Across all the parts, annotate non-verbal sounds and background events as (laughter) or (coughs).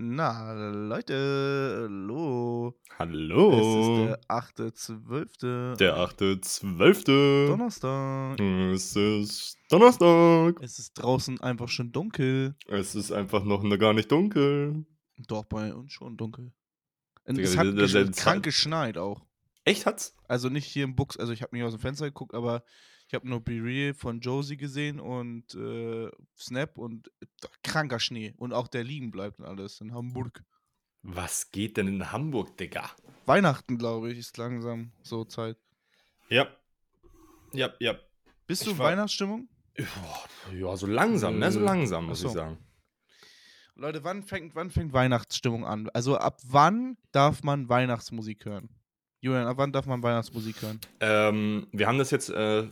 Na, Leute, hallo. Hallo. Es ist der 8.12. Der 8.12. Donnerstag. Es ist Donnerstag. Es ist draußen einfach schon dunkel. Es ist einfach noch ne- gar nicht dunkel. Doch, bei uns schon dunkel. Und es hat gesch- krank geschneit auch. Echt hat's? Also nicht hier im Bux, also ich habe nicht aus dem Fenster geguckt, aber ich habe nur Be Real von Josie gesehen und äh, Snap und äh, kranker Schnee. Und auch der liegen bleibt und alles in Hamburg. Was geht denn in Hamburg, Digga? Weihnachten, glaube ich, ist langsam so Zeit. Ja. Ja, ja. Bist du in Weihnachtsstimmung? Ja, so langsam, ne? So Äh, langsam, muss ach ich so. sagen. Leute, wann fängt, wann fängt Weihnachtsstimmung an? Also ab wann darf man Weihnachtsmusik hören? Julian, ab wann darf man Weihnachtsmusik hören? Ähm, wir haben das jetzt äh,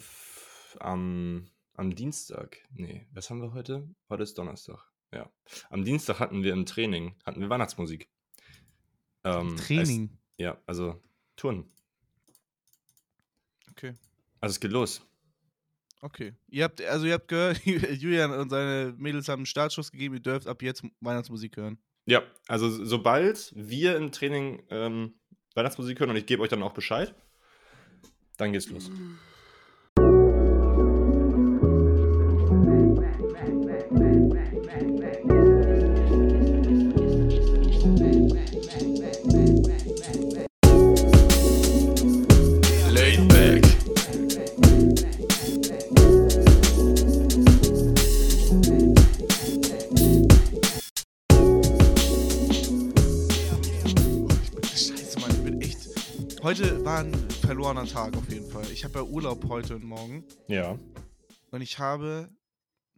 am, am Dienstag. Nee, was haben wir heute? Heute ist Donnerstag. Ja. Am Dienstag hatten wir im Training, hatten wir Weihnachtsmusik. Ähm, Training. Es, ja, also Touren. Okay. Also es geht los. Okay. Ihr habt, also ihr habt gehört, (laughs) Julian und seine Mädels haben einen Startschuss gegeben, ihr dürft ab jetzt Weihnachtsmusik hören. Ja, also so- sobald wir im Training ähm, Weihnachtsmusik hören und ich gebe euch dann auch Bescheid, dann geht's los. Heute war ein verlorener Tag auf jeden Fall. Ich habe ja Urlaub heute und morgen Ja. und ich habe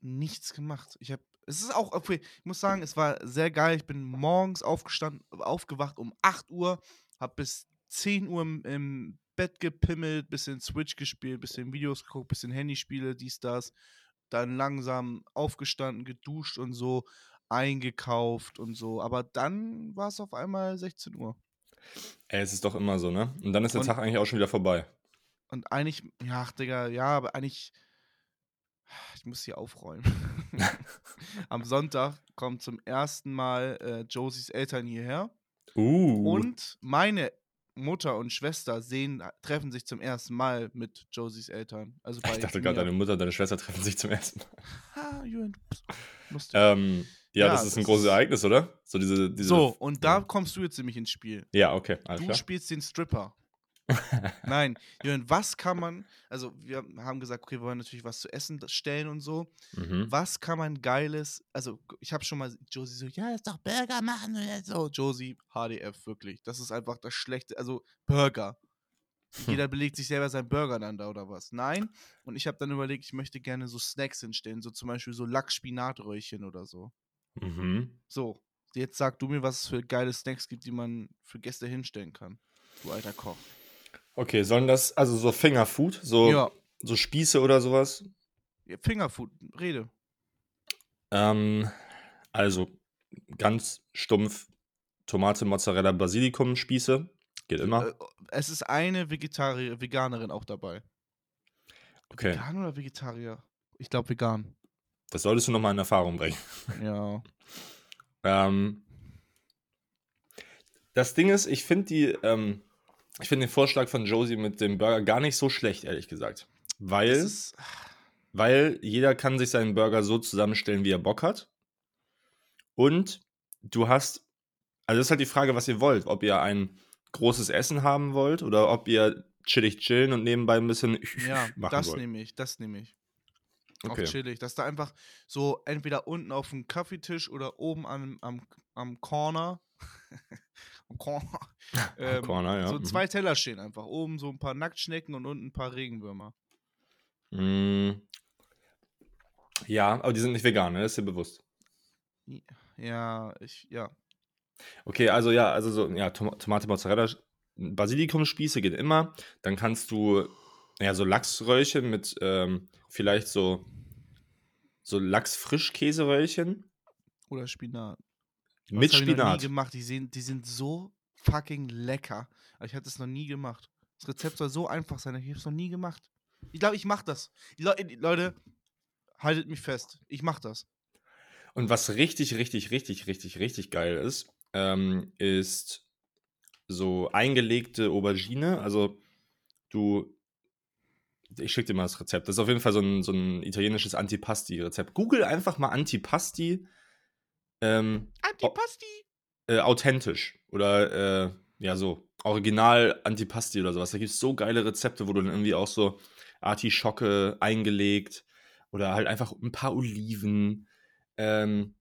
nichts gemacht. Ich habe. Es ist auch, okay, ich muss sagen, es war sehr geil. Ich bin morgens aufgestanden, aufgewacht um 8 Uhr, habe bis 10 Uhr im, im Bett gepimmelt, bisschen Switch gespielt, bisschen Videos geguckt, bisschen Handyspiele, dies, das. Dann langsam aufgestanden, geduscht und so, eingekauft und so. Aber dann war es auf einmal 16 Uhr. Ey, es ist doch immer so, ne? Und dann ist der Und- Tag eigentlich auch schon wieder vorbei. Und eigentlich, ja, ach, Digga, ja, aber eigentlich, ich muss hier aufräumen. (laughs) Am Sonntag kommen zum ersten Mal äh, Josies Eltern hierher Uh. und meine Mutter und Schwester sehen, treffen sich zum ersten Mal mit Josies Eltern. Also bei ich dachte gerade, deine Mutter und deine Schwester (laughs) treffen sich zum ersten Mal. Du bist lustig. Ähm, ja, Ja, das ist ein großes Ereignis, oder? So diese, diese so, und da kommst du jetzt nämlich ins Spiel. Ja, okay, alles Du klar. spielst den Stripper. (laughs) Nein, Jürgen, was kann man, also wir haben gesagt, okay, wir wollen natürlich was zu essen stellen und so. Mhm. Was kann man geiles, also ich habe schon mal Josie so, ja, lass doch Burger machen oder so. Josie, HDF, wirklich. Das ist einfach das Schlechte, also Burger. Hm. Jeder belegt sich selber seinen Burger dann da oder was. Nein. Und ich habe dann überlegt, ich möchte gerne so Snacks hinstellen, so zum Beispiel so Lachs-Spinatröhrchen oder so. Mhm. So, jetzt sag du mir, was es für geile Snacks gibt, die man für Gäste hinstellen kann. Du alter Koch. Okay, sollen das, also so Fingerfood, so, Ja, so Spieße oder sowas? ja, Fingerfood, rede. Ähm, also ganz stumpf Tomate, Mozzarella, Basilikum Spieße. Geht immer. Äh, es ist eine Vegetarier, Veganerin auch dabei. Okay, Vegan oder Vegetarier? Ich glaube vegan. Das solltest du nochmal in Erfahrung bringen. Ja. Ähm, das Ding ist, ich finde die, ähm, ich finde den Vorschlag von Josie mit dem Burger gar nicht so schlecht, ehrlich gesagt. Weil, ist, weil jeder kann sich seinen Burger so zusammenstellen, wie er Bock hat. Und du hast, also das ist halt die Frage, was ihr wollt. Ob ihr ein großes Essen haben wollt oder ob ihr chillig chillen und nebenbei ein bisschen ja, (laughs) machen das wollt. nehme ich, das nehme ich. Okay. Auch chillig. Dass da einfach so entweder unten auf dem Kaffeetisch oder oben am, am, am Corner. (laughs) am Corner. (laughs) ähm, Corner, ja. So mhm. zwei Teller stehen einfach. Oben so ein paar Nacktschnecken und unten ein paar Regenwürmer. Mm. Ja, aber die sind nicht vegan, ne? Das ist dir bewusst. Ja, ich, ja. Okay, also ja, also so, ja, Tom Tomate, Mozzarella, Basilikumspieße geht immer. Dann kannst du, ja, so Lachsröllchen mit ähm, vielleicht so, so Lachs-Frischkäseröllchen Oder Spinat. mit das hab Ich noch nie Spinat. gemacht. Die, sehen, die sind so fucking lecker. Aber ich hatte es noch nie gemacht. Das Rezept soll so einfach sein. Ich habe es noch nie gemacht. Ich glaube, ich mache das. Die Leute, haltet mich fest. Ich mache das. Und was richtig, richtig, richtig, richtig, richtig geil ist, ähm, ist so eingelegte Aubergine. Also du, ich schicke dir mal das Rezept. Das ist auf jeden Fall so ein, so ein italienisches Antipasti-Rezept. Google einfach mal Antipasti. Ähm, Antipasti! äh, authentisch oder äh, ja so original Antipasti oder sowas. Da gibt es so geile Rezepte, wo du dann irgendwie auch so Artischocke eingelegt oder halt einfach ein paar Oliven. Ähm,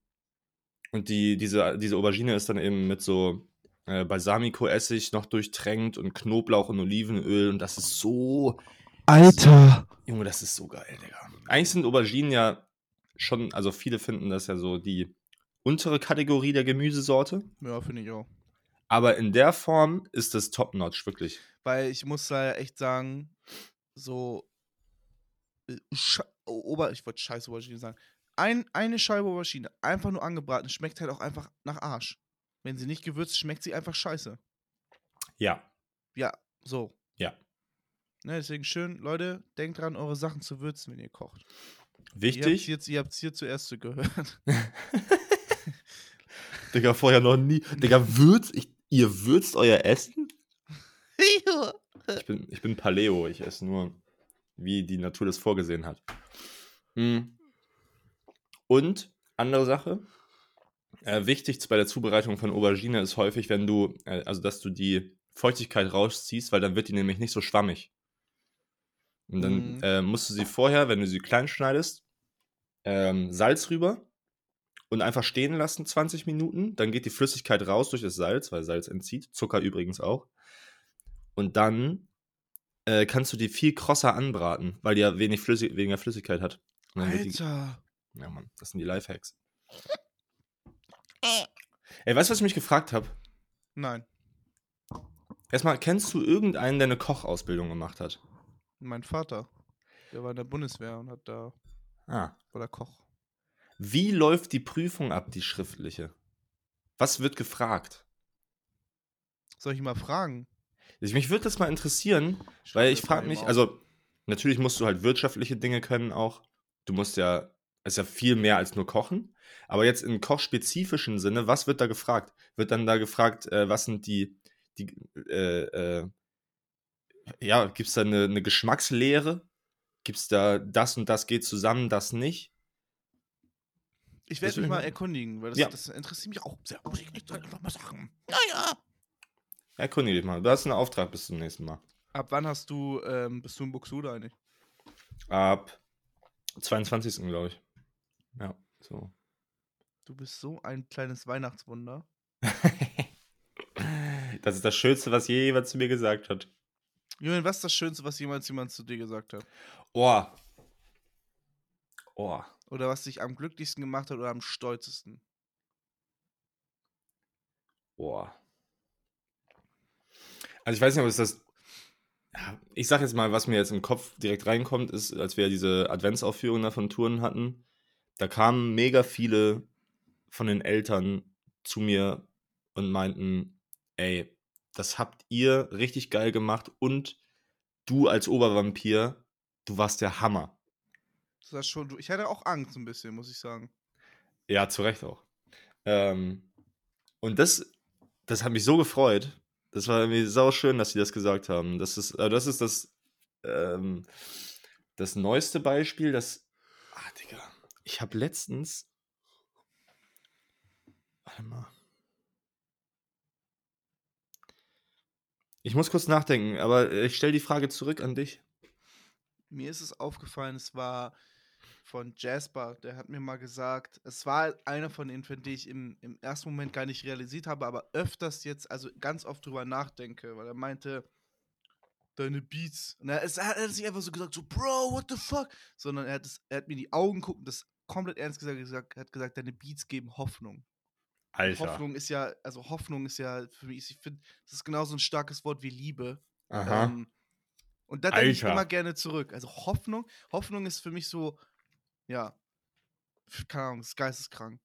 und die, diese, diese Aubergine ist dann eben mit so äh, Balsamico-Essig noch durchtränkt und Knoblauch und Olivenöl und das ist so. Alter! Junge, das ist so geil, Digga. Eigentlich sind Auberginen ja schon, also viele finden das ja so die untere Kategorie der Gemüsesorte. Ja, finde ich auch. Aber in der Form ist das top-notch, wirklich. Weil ich muss da echt sagen, so. äh, Ober ich wollte scheiß Aubergine sagen. Ein, eine Scheibe Aubergine, einfach nur angebraten, schmeckt halt auch einfach nach Arsch. Wenn sie nicht gewürzt, schmeckt sie einfach scheiße. Ja. Ja, so. Ja. Ne, deswegen schön, Leute, denkt dran, eure Sachen zu würzen, wenn ihr kocht. Wichtig. Ihr habt habt's hier zuerst gehört. (laughs) (laughs) Digga, vorher noch nie. Digga, würzt, ich, ihr würzt euer Essen? Ich bin, ich bin Paleo, ich esse nur, wie die Natur das vorgesehen hat. Hm. Und, andere Sache, äh, wichtig bei der Zubereitung von Aubergine ist häufig, wenn du, äh, also dass du die Feuchtigkeit rausziehst, weil dann wird die nämlich nicht so schwammig. Und dann Mhm. äh, musst du sie vorher, wenn du sie klein schneidest, ähm, Salz rüber und einfach stehen lassen 20 Minuten. Dann geht die Flüssigkeit raus durch das Salz, weil Salz entzieht. Zucker übrigens auch. Und dann äh, kannst du die viel krosser anbraten, weil die ja wenig Flüssig weniger Flüssigkeit hat. Wird die, Alter. ja, Mann, das sind die Lifehacks. Ey, weißt du, was ich mich gefragt habe? Nein, Erstmal, kennst du irgendeinen, der eine Kochausbildung gemacht hat? Mein Vater. Der war in der Bundeswehr und hat da, Ah. war der Koch. Wie läuft die Prüfung ab, die schriftliche? Was wird gefragt? Soll ich mal fragen? Ich, mich würde das mal interessieren, weil ich das mal frage mich, also natürlich musst du halt wirtschaftliche Dinge können auch. Du musst ja, es ist ja viel mehr als nur kochen. Aber jetzt im kochspezifischen Sinne, was wird da gefragt? Wird dann da gefragt, äh, was sind die, die äh, äh, ja, gibt es da eine, eine Geschmackslehre? Gibt es da das und das geht zusammen, das nicht? Ich werde mich mal erkundigen, weil das, Ja. das interessiert mich auch sehr. Muss ich echt einfach mal sagen. Naja. Erkundige dich mal. Du hast einen Auftrag bis zum nächsten Mal. Ab wann hast du, ähm, bist du in Buxtehude eigentlich? Ab 22. glaube ich. Ja, so. Du bist so ein kleines Weihnachtswunder. (laughs) das ist das Schönste, was je jemand zu mir gesagt hat. Julian, was ist das Schönste, was jemals jemand zu dir gesagt hat? Oh. Oh. Oder was dich am glücklichsten gemacht hat oder am stolzesten? Oh. Also ich weiß nicht, ob es das. Ich sag jetzt mal, was mir jetzt im Kopf direkt reinkommt, ist, als wir diese Adventsaufführung da von Touren hatten, da kamen mega viele von den Eltern zu mir und meinten, ey, das habt ihr richtig geil gemacht und du als Obervampir, du warst der Hammer. Das war schon, du- ich hatte auch Angst ein bisschen, muss ich sagen. Ja, zu Recht auch. Ähm, und das, das hat mich so gefreut. Das war irgendwie sau schön, dass sie das gesagt haben. Das ist, äh, das, ist das, ähm, das neueste Beispiel, das. Ah, Digga. Ich habe letztens. Warte mal. Ich muss kurz nachdenken, aber ich stelle die Frage zurück an dich. Mir ist es aufgefallen, es war von Jasper, der hat mir mal gesagt, es war einer von denen, von denen ich im, im ersten Moment gar nicht realisiert habe, aber öfters jetzt, also ganz oft drüber nachdenke, weil er meinte, deine Beats. Und er, es, er hat sich einfach so gesagt, so, Bro, what the fuck? Sondern er hat, es, er hat mir die Augen gucken, das komplett ernst gesagt, gesagt, er hat gesagt, deine Beats geben Hoffnung. Alter. Hoffnung ist ja, also Hoffnung ist ja für mich, ich finde, das ist genauso ein starkes Wort wie Liebe. Aha. Ähm, und da denke ich immer gerne zurück. Also Hoffnung, Hoffnung ist für mich so, ja, keine Ahnung, ist geisteskrank.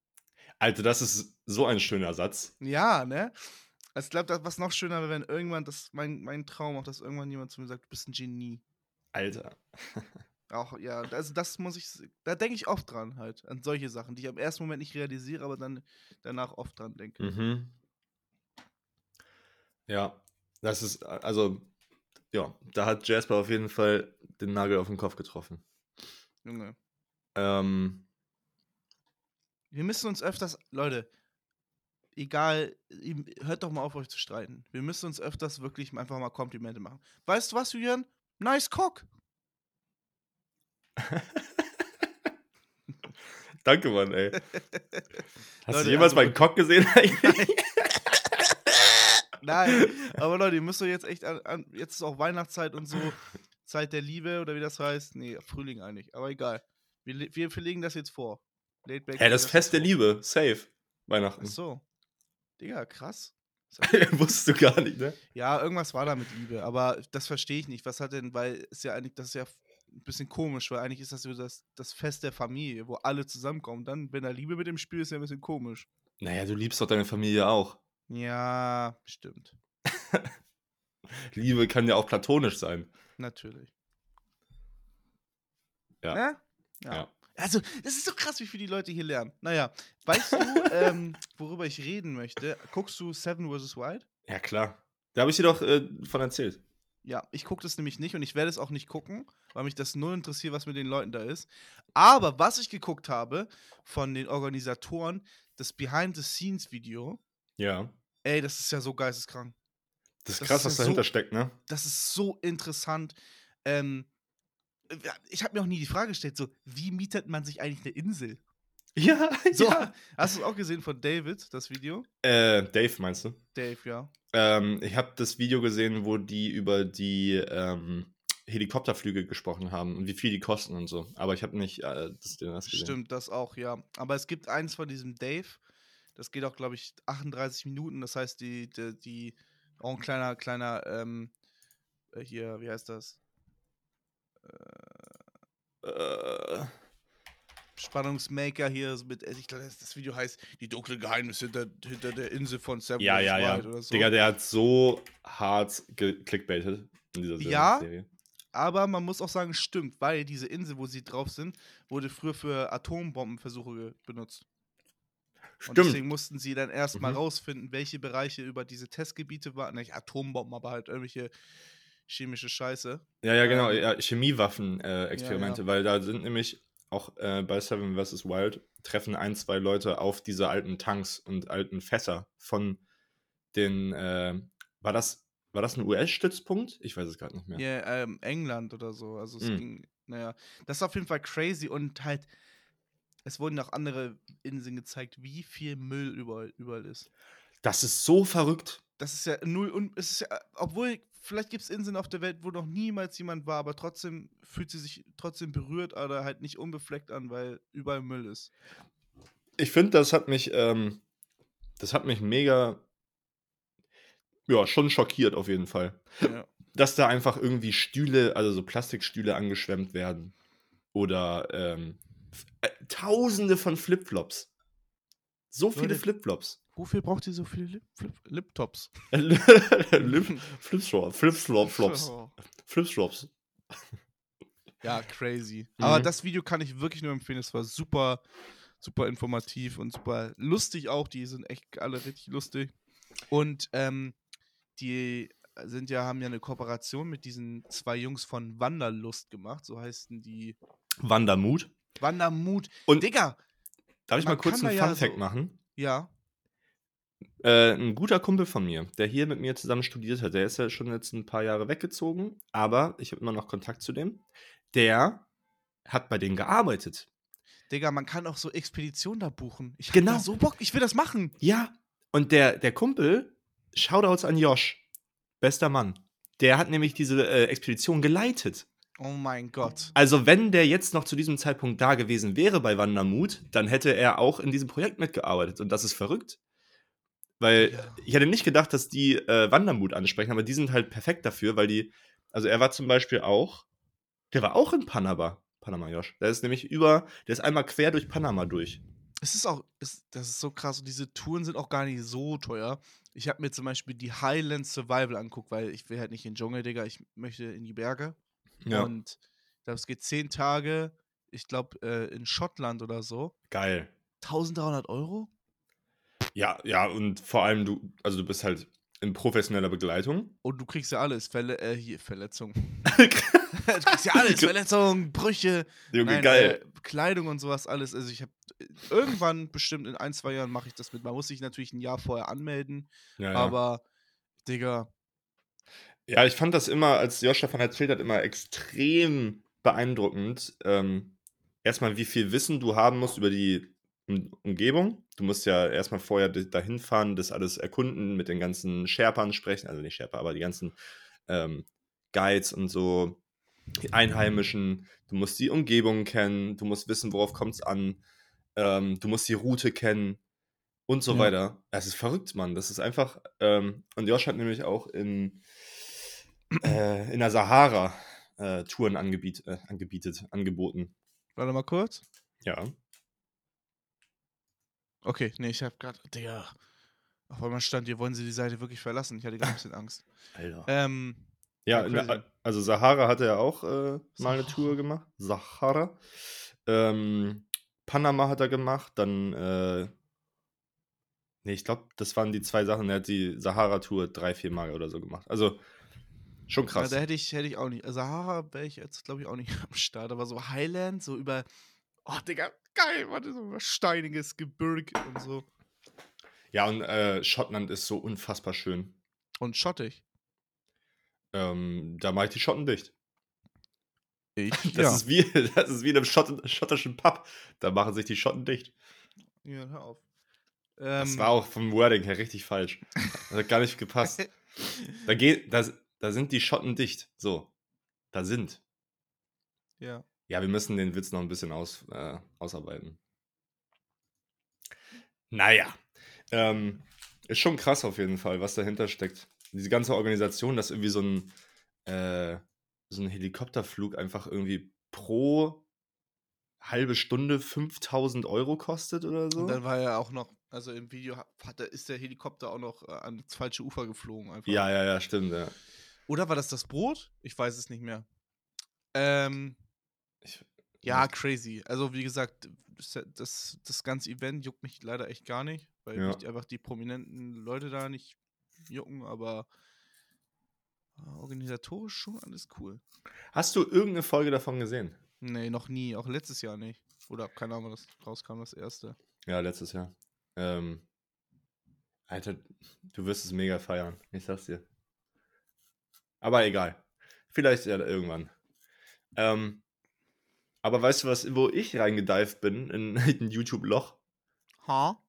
Alter, das ist so ein schöner Satz. Ja, ne? Also ich glaube, was noch schöner wäre, wenn irgendwann, das mein, mein Traum auch, dass irgendwann jemand zu mir sagt, du bist ein Genie. Alter. (laughs) Auch, ja, also das muss ich, da denke ich oft dran halt, an solche Sachen, die ich am ersten Moment nicht realisiere, aber dann danach oft dran denke. Mhm. Ja, das ist, also, ja, da hat Jasper auf jeden Fall den Nagel auf den Kopf getroffen. Junge. Ähm, Wir müssen uns öfters, Leute, egal, hört doch mal auf, euch zu streiten. Wir müssen uns öfters wirklich einfach mal Komplimente machen. Weißt du was, Julian? Nice Cock. (laughs) danke, Mann, ey. Hast Leute, du jemals also meinen Cock gesehen eigentlich? (laughs) Nein, aber Leute, ihr müsst doch jetzt echt an, an, jetzt ist auch Weihnachtszeit und so, Zeit der Liebe oder wie das heißt. Nee, Frühling eigentlich, aber egal. Wir, wir verlegen das jetzt vor. Late Back das legt Fest der vor. Liebe, safe. Ach Weihnachten. so. Digga, krass. (laughs) Wusstest du gar nicht, ne? Ja, irgendwas war da mit Liebe, aber das verstehe ich nicht. Was hat denn, weil ist ja eigentlich, das ist ja ein bisschen komisch, weil eigentlich ist das so das, das Fest der Familie, wo alle zusammenkommen. Dann, wenn da Liebe mit dem Spiel ist, ja ein bisschen komisch. Naja, du liebst doch deine Familie auch. Ja, stimmt. (laughs) Liebe kann ja auch platonisch sein. Natürlich. Ja. Ne? Ja. Ja. Also, das ist so krass, wie viel die Leute hier lernen. Naja, weißt du, (laughs) ähm, worüber ich reden möchte? Guckst du Seven vs. Wild? Ja, klar. Da habe ich dir doch äh, von erzählt. Ja, ich gucke das nämlich nicht und ich werde es auch nicht gucken, weil mich das null interessiert, was mit den Leuten da ist. Aber was ich geguckt habe von den Organisatoren, das Behind-the-Scenes-Video, Ja. ey, das ist ja so geisteskrank. Das ist Das krass, ist was ja dahinter so- steckt, ne? Das ist so interessant. Ähm, ja, ich habe mir auch nie die Frage gestellt, so, wie mietet man sich eigentlich eine Insel? (laughs) Ja, (laughs) So, ja. hast du es auch gesehen von David, das Video? Äh, Dave meinst du? Dave, ja. Ähm, ich habe das Video gesehen, wo die über die ähm, Helikopterflüge gesprochen haben und wie viel die kosten und so. Aber ich habe nicht äh, das, das gesehen. Stimmt, das auch, ja. Aber es gibt eins von diesem Dave, das geht auch, glaube ich, 38 Minuten. Das heißt, die, die, die auch ein kleiner, kleiner, ähm, äh, hier, wie heißt das? Äh, Spannungsmaker hier so mit, ich glaube, das, Video heißt Die dunklen Geheimnisse hinter, hinter der Insel von Seven ja, ja, ja. Oder so. Digga, der hat so hart geklickbaitet in dieser Se- Ja, Serie. Aber man muss auch sagen, stimmt, weil diese Insel, wo sie drauf sind, wurde früher für Atombombenversuche benutzt. Und Stimmt. deswegen mussten sie dann erstmal Mhm. rausfinden, welche Bereiche über diese Testgebiete waren. Nicht Atombomben, aber halt irgendwelche chemische Scheiße. Ja, ja, genau. Ähm, Ja, Chemiewaffen-Experimente, äh, Experimente, ja. weil da sind nämlich auch äh, bei Seven vs. Wild treffen ein, zwei Leute auf diese alten Tanks und alten Fässer von den, äh, war das, war das ein US-Stützpunkt? Ich weiß es gerade nicht mehr. Ja, ähm, England oder so. Also es Mhm. ging, naja, das ist auf jeden Fall crazy und halt, es wurden auch andere Inseln gezeigt, wie viel Müll überall, überall ist. Das ist so verrückt. Das ist ja null und es ist ja, obwohl, vielleicht gibt es Inseln auf der Welt, wo noch niemals jemand war, aber trotzdem fühlt sie sich trotzdem berührt oder halt nicht unbefleckt an, weil überall Müll ist. Ich finde, das hat mich, ähm, das hat mich mega, ja, schon schockiert auf jeden Fall. Ja. Dass da einfach irgendwie Stühle, also so Plastikstühle angeschwemmt werden. Oder ähm, äh, tausende von Flipflops. So viele Leute. Flipflops. Wofür braucht ihr so viele Liptops? (laughs) Lip Flipflops. Flipflops. Flipflops. Ja, crazy. Mhm. Aber das Video kann ich wirklich nur empfehlen. Es war super, super informativ und super lustig auch. Die sind echt alle richtig lustig. Und ähm, die sind ja, haben ja eine Kooperation mit diesen zwei Jungs von Wanderlust gemacht. So heißen die Wandermut. Wandermut. Und Digga, darf ich man mal kurz einen ja Funfact so- machen? ja. Äh, ein guter Kumpel von mir, der hier mit mir zusammen studiert hat, der ist ja schon jetzt ein paar Jahre weggezogen, aber ich habe immer noch Kontakt zu dem. Der hat bei denen gearbeitet. Digga, man kann auch so Expeditionen da buchen. Ich hab Genau. so Bock, ich will das machen. Ja. Und der, der Kumpel, Shoutouts an Josh, bester Mann, der hat nämlich diese äh, Expedition geleitet. Oh mein Gott. Also, wenn der jetzt noch zu diesem Zeitpunkt da gewesen wäre bei Wandermut, dann hätte er auch in diesem Projekt mitgearbeitet. Und das ist verrückt. Weil Ja. ich hätte nicht gedacht, dass die äh, Wandermut ansprechen, aber die sind halt perfekt dafür, weil die, also er war zum Beispiel auch, der war auch in Panama, Panama Josh. Der ist nämlich über, der ist einmal quer durch Panama durch. Es ist auch, es, das ist so krass. Und diese Touren sind auch gar nicht so teuer. Ich habe mir zum Beispiel die Highland Survival anguckt, weil ich will halt nicht in den Dschungel, Digga. Ich möchte in die Berge. Ja. Und Das geht zehn Tage, ich glaube, äh, in Schottland oder so. Geil. 1300 Euro? Ja, ja, und vor allem du, also du bist halt in professioneller Begleitung. Und du kriegst ja alles. Verle äh, hier, Verletzung. (laughs) du kriegst ja alles. Verletzungen, Brüche, Junge, nein, geil. Äh, Kleidung und sowas, alles. Also ich habe irgendwann, bestimmt in ein, zwei Jahren mache ich das mit. Man muss sich natürlich ein Jahr vorher anmelden. ja, ja. Aber, Digga, Ja, ich fand das immer, als Josh davon erzählt hat, immer extrem beeindruckend. Ähm, erstmal, wie viel Wissen du haben musst über die um Umgebung. Du musst ja erstmal vorher dahin fahren, das alles erkunden, mit den ganzen Sherpern sprechen, also nicht Sherpa, aber die ganzen ähm, Guides und so, die Einheimischen. Du musst die Umgebung kennen, du musst wissen, worauf kommt es an, ähm, du musst die Route kennen und so Ja. weiter. Das ist verrückt, Mann. Das ist einfach. Ähm, und Josh hat nämlich auch in, äh, in der Sahara äh, Touren angebiet, äh, angebietet, angeboten. warte mal kurz. Ja. Okay, nee, ich habe gerade, Digga, auf einmal stand hier, wollen Sie die Seite wirklich verlassen? Ich hatte gerade ein bisschen Angst. Alter. Ähm, ja, ja, der, also Sahara hat er auch äh, mal eine. Tour gemacht. Sahara. Ähm, Panama hat er gemacht, dann, äh, nee, ich glaube, das waren die zwei Sachen. Er hat die Sahara-Tour drei, vier Mal oder so gemacht. Also, schon ja, krass. da hätte ich, hätte ich auch nicht. Sahara wäre ich jetzt, glaube ich, auch nicht (laughs) am Start. Aber so Highland, so über, oh, Digga, geil, warte, so über steiniges Gebirge und so. Ja, und äh, Schottland ist so unfassbar schön. Und schottig. Ähm, da mache ich die Schotten dicht. Ich, (laughs) Das, ja. ist wie, (laughs) das ist wie in einem Schott, schottischen Pub. Da machen sich die Schotten dicht. ja, hör auf. Das Ähm, war auch vom Wording her richtig falsch. Das hat gar nicht gepasst. Da, geht, da, da sind die Schotten dicht. So. Da sind. ja. Ja, wir müssen den Witz noch ein bisschen aus, äh, ausarbeiten. Naja. Ähm, ist schon krass auf jeden Fall, was dahinter steckt. Diese ganze Organisation, dass irgendwie so ein, äh, so ein Helikopterflug einfach irgendwie pro halbe Stunde 5000 Euro kostet oder so. Und dann war er auch noch, also im Video hat, ist der Helikopter auch noch äh, ans falsche Ufer geflogen einfach. ja, ja, ja, stimmt, ja. Oder war das das Brot? Ich weiß es nicht mehr. Ähm, Ich, ja, crazy. Also wie gesagt, das, das, ganze Event juckt mich leider echt gar nicht, weil Ja. mich einfach die prominenten Leute da nicht jucken, aber äh, organisatorisch schon alles cool. Hast du irgendeine Folge davon gesehen? Nee, noch nie. Auch letztes Jahr nicht. Oder keine Ahnung, das rauskam, das erste. Ja, letztes Jahr. Ähm, Alter, du wirst es mega feiern. Ich sag's dir. Aber egal. Vielleicht ja irgendwann. Ähm, aber weißt du was, wo ich reingedived bin in (laughs) ein YouTube-Loch? Ha?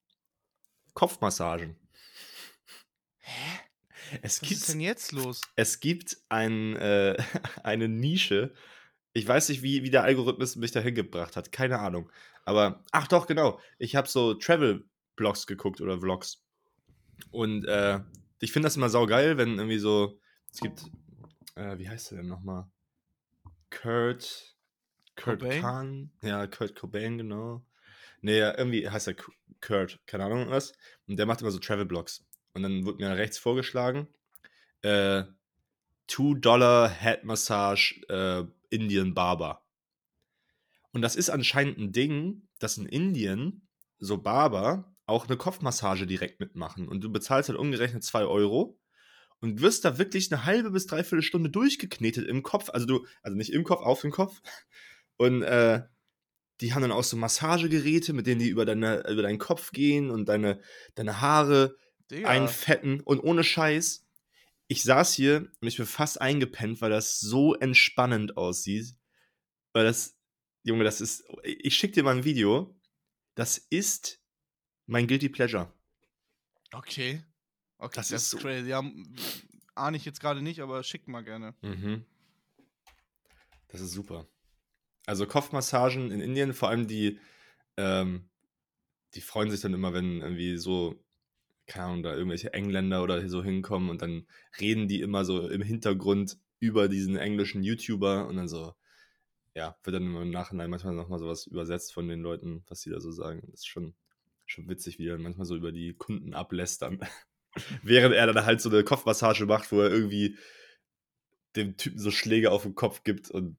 Kopfmassagen. Hä? Es Was gibt, ist denn jetzt los? es gibt ein, äh, (laughs) eine Nische. Ich weiß nicht, wie, wie der Algorithmus mich dahin gebracht hat. Keine Ahnung. Aber, ach doch, genau. Ich habe so Travel-Blogs geguckt oder Vlogs. Und äh, ich finde das immer saugeil, wenn irgendwie so. Es gibt. Äh, wie heißt der denn nochmal? Kurt. Kurt Cobain? Kahn. Ja, Kurt Cobain, genau. Nee, ja, irgendwie heißt er Kurt, keine Ahnung was. Und der macht immer so Travel-Blogs. Und dann wurde mir rechts vorgeschlagen, äh, 2 Dollar Head Massage äh, Indian Barber. Und das ist anscheinend ein Ding, dass in Indien so Barber auch eine Kopfmassage direkt mitmachen. Und du bezahlst halt umgerechnet 2 Euro und wirst da wirklich eine halbe bis dreiviertel Stunde durchgeknetet im Kopf. Also du, also nicht im Kopf, auf den Kopf. Und äh, die haben dann auch so Massagegeräte, mit denen die über, deine, über deinen Kopf gehen und deine, deine Haare Digga. einfetten und ohne Scheiß. Ich saß hier und ich bin fast eingepennt, weil das so entspannend aussieht. Weil das, Junge, das ist. Ich schick dir mal ein Video. Das ist mein Guilty Pleasure. Okay. Okay, Das das, ist so- crazy. Ja, ahne ich jetzt gerade nicht, aber schick mal gerne. Mhm. Das ist super. Also Kopfmassagen in Indien, vor allem die, ähm, die freuen sich dann immer, wenn irgendwie so, keine Ahnung, da irgendwelche Engländer oder so hinkommen und dann reden die immer so im Hintergrund über diesen englischen YouTuber und dann so, ja, wird dann immer im Nachhinein manchmal nochmal sowas übersetzt von den Leuten, was die da so sagen. Das ist schon, schon witzig, wie er manchmal so über die Kunden ablästern. (laughs) Während er dann halt so eine Kopfmassage macht, wo er irgendwie dem Typen so Schläge auf den Kopf gibt und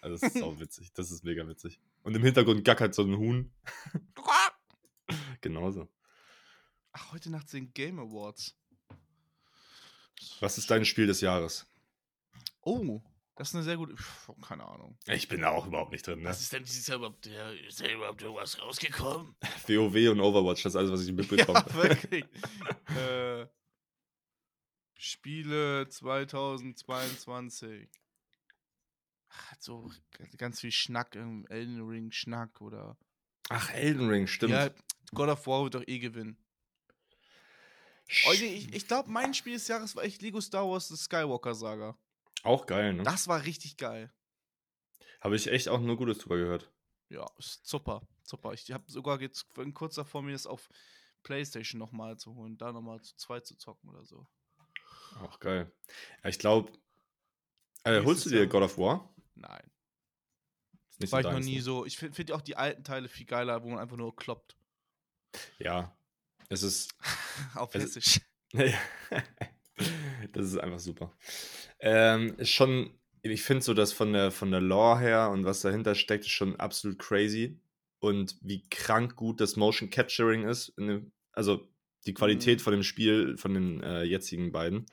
also das ist auch (laughs) witzig. Das ist mega witzig. Und im Hintergrund gackert so ein Huhn. (laughs) Genauso. Ach, heute Nacht sind Game Awards. Was ist dein Spiel des Jahres? Oh, das ist eine sehr gute. Pff, keine Ahnung. Ich bin da auch überhaupt nicht drin, ne? Was ist denn dieses Jahr überhaupt, ja, ist da überhaupt irgendwas rausgekommen? (laughs) WoW und Overwatch, das ist alles, was ich mitbekomme. Ja, wirklich. (laughs) äh, Spiele 2022. Ach, so ganz viel Schnack, im Elden Ring Schnack oder. Ach, Elden Ring, stimmt. Ja, God of War wird doch eh gewinnen. Nee, ich ich glaube, mein Spiel des Jahres war echt Lego Star Wars The Skywalker Saga. Auch geil, ne? Das war richtig geil. Habe ich echt auch nur Gutes drüber gehört. Ja, ist super, super. Ich habe sogar jetzt kurz davor, mir das auf Playstation nochmal zu holen, da nochmal zu zweit zu zocken oder so. Auch geil. Ja, ich glaube. Äh, holst du dir. God of War? Nein. Nicht War ich noch nie ne? so. Ich finde find auch die alten Teile viel geiler, wo man einfach nur kloppt. Ja. Es ist. (laughs) auf Hessisch. (laughs) das ist einfach super. Ähm, ist schon. Ich finde so, dass von der, von der Lore her und was dahinter steckt, ist schon absolut crazy. Und wie krank gut das Motion Capturing ist. Dem, also die Qualität Mhm. von dem Spiel, von den äh, jetzigen beiden,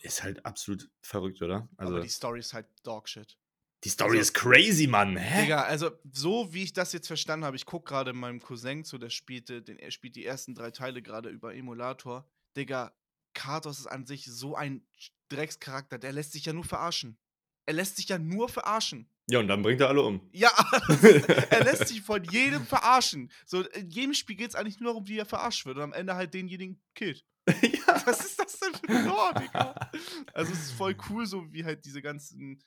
ist halt absolut verrückt, oder? Also Aber die Story ist halt Dogshit. die Story also- ist crazy, Mann. Hä? Digga, also so wie ich das jetzt verstanden habe, ich gucke gerade meinem Cousin zu, der spielte, den, er spielt die ersten drei Teile gerade über Emulator. Digga, Kratos ist an sich so ein Dreckscharakter, der lässt sich ja nur verarschen. Er lässt sich ja nur verarschen. Ja, und dann bringt er alle um. Ja, (laughs) er lässt sich von (laughs) jedem verarschen. So, in jedem Spiel geht es eigentlich nur darum, wie er verarscht wird und am Ende halt denjenigen killt. ja. (laughs) Was ist das denn für ein Lore, Digga? Also es ist voll cool, so wie halt diese ganzen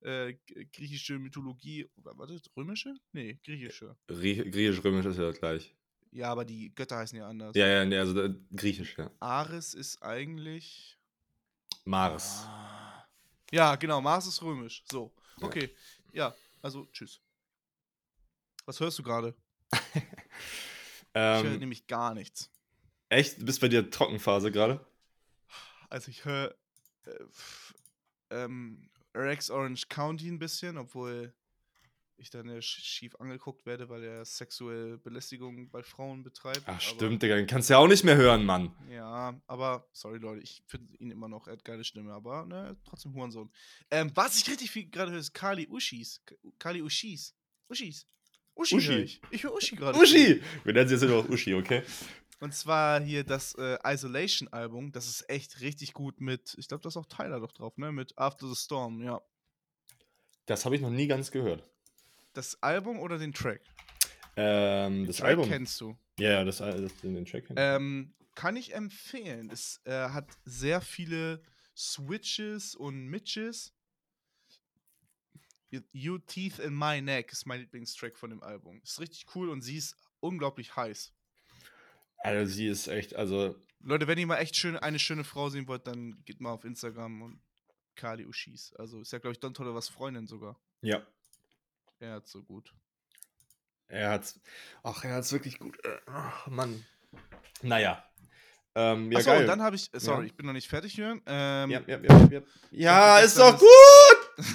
äh, griechische Mythologie, warte, römische? Nee, griechische. Grie- Griechisch-Römisch ist ja gleich. Ja, aber die Götter heißen ja anders. Ja, ja, nee, also äh, Griechisch, ja. Ares ist eigentlich. Mars. Ah. Ja, genau, Mars ist römisch. So, Ja. okay. Ja, also tschüss. Was hörst du gerade? (laughs) Ich höre Ähm, nämlich gar nichts. echt? Du bist bei dir Trockenphase gerade? Also ich höre äh, ähm, Rex Orange County ein bisschen, obwohl ich dann ja sch- schief angeguckt werde, weil er sexuelle Belästigung bei Frauen betreibt. Ach, stimmt, Digga. Den kannst du ja auch nicht mehr hören, Mann. Ja, aber sorry Leute, ich finde ihn immer noch, er hat geile Stimme, aber ne, trotzdem Hurensohn. Ähm, was ich richtig viel gerade höre, ist Kali Uschis. Kali Uschis. Uschis. Uschi, Uschi. höre ich. Ich höre Uschi gerade. Uschi! Wir nennen sie jetzt nur noch Uschi, okay? Und zwar hier das äh, Isolation-Album. Das ist echt richtig gut mit, ich glaube, da ist auch Tyler doch drauf, ne? Mit After the Storm, ja. Das habe ich noch nie ganz gehört. Das Album oder den Track? Ähm, Den das Track Album. kennst du. Ja, ja, das, das, den Track kenn ich. Ähm, kann ich empfehlen. Es äh, hat sehr viele Switches und Mitches. You- Teeth in My Neck ist mein Lieblingstrack von dem Album. Ist richtig cool und sie ist unglaublich heiß. Also, sie ist echt, also, Leute, wenn ihr mal echt schön, eine schöne Frau sehen wollt, dann geht mal auf Instagram und Kali Uschis. Also ist ja, glaube ich, Don Tolle was Freundin sogar. ja. Er hat so gut. Er hat's. Ach, er hat's wirklich gut. Ach, Mann. Naja. Ähm, ja, Achso, geil. und dann habe ich, äh, sorry, Ja. ich bin noch nicht fertig, Jörn. Ähm, ja, ja, ja, ja. ja hatte ist gestern doch gut!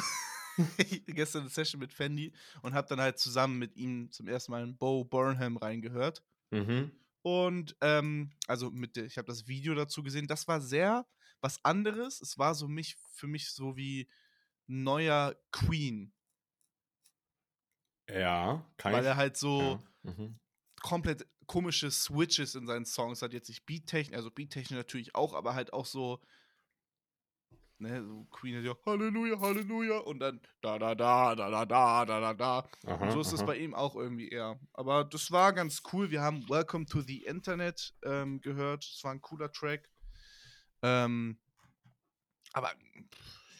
(laughs) gestern eine Session mit Fendi und habe dann halt zusammen mit ihm zum ersten Mal in Bo Burnham reingehört. Mhm. Und ähm, also mit der, ich habe das Video dazu gesehen. Das war sehr was anderes. Es war so mich für mich so wie neuer Queen, Ja, kann weil er halt so ja. mhm. komplett komische Switches in seinen Songs hat. Jetzt nicht Beattechnik, also Beattechnik natürlich auch, aber halt auch so. Ne, so Queen hat ja Halleluja, Halleluja und dann da da da da da da da da da. Und so ist es bei ihm auch irgendwie eher. Aber das war ganz cool. Wir haben Welcome to the Internet ähm, gehört. Das war ein cooler Track. Ähm, aber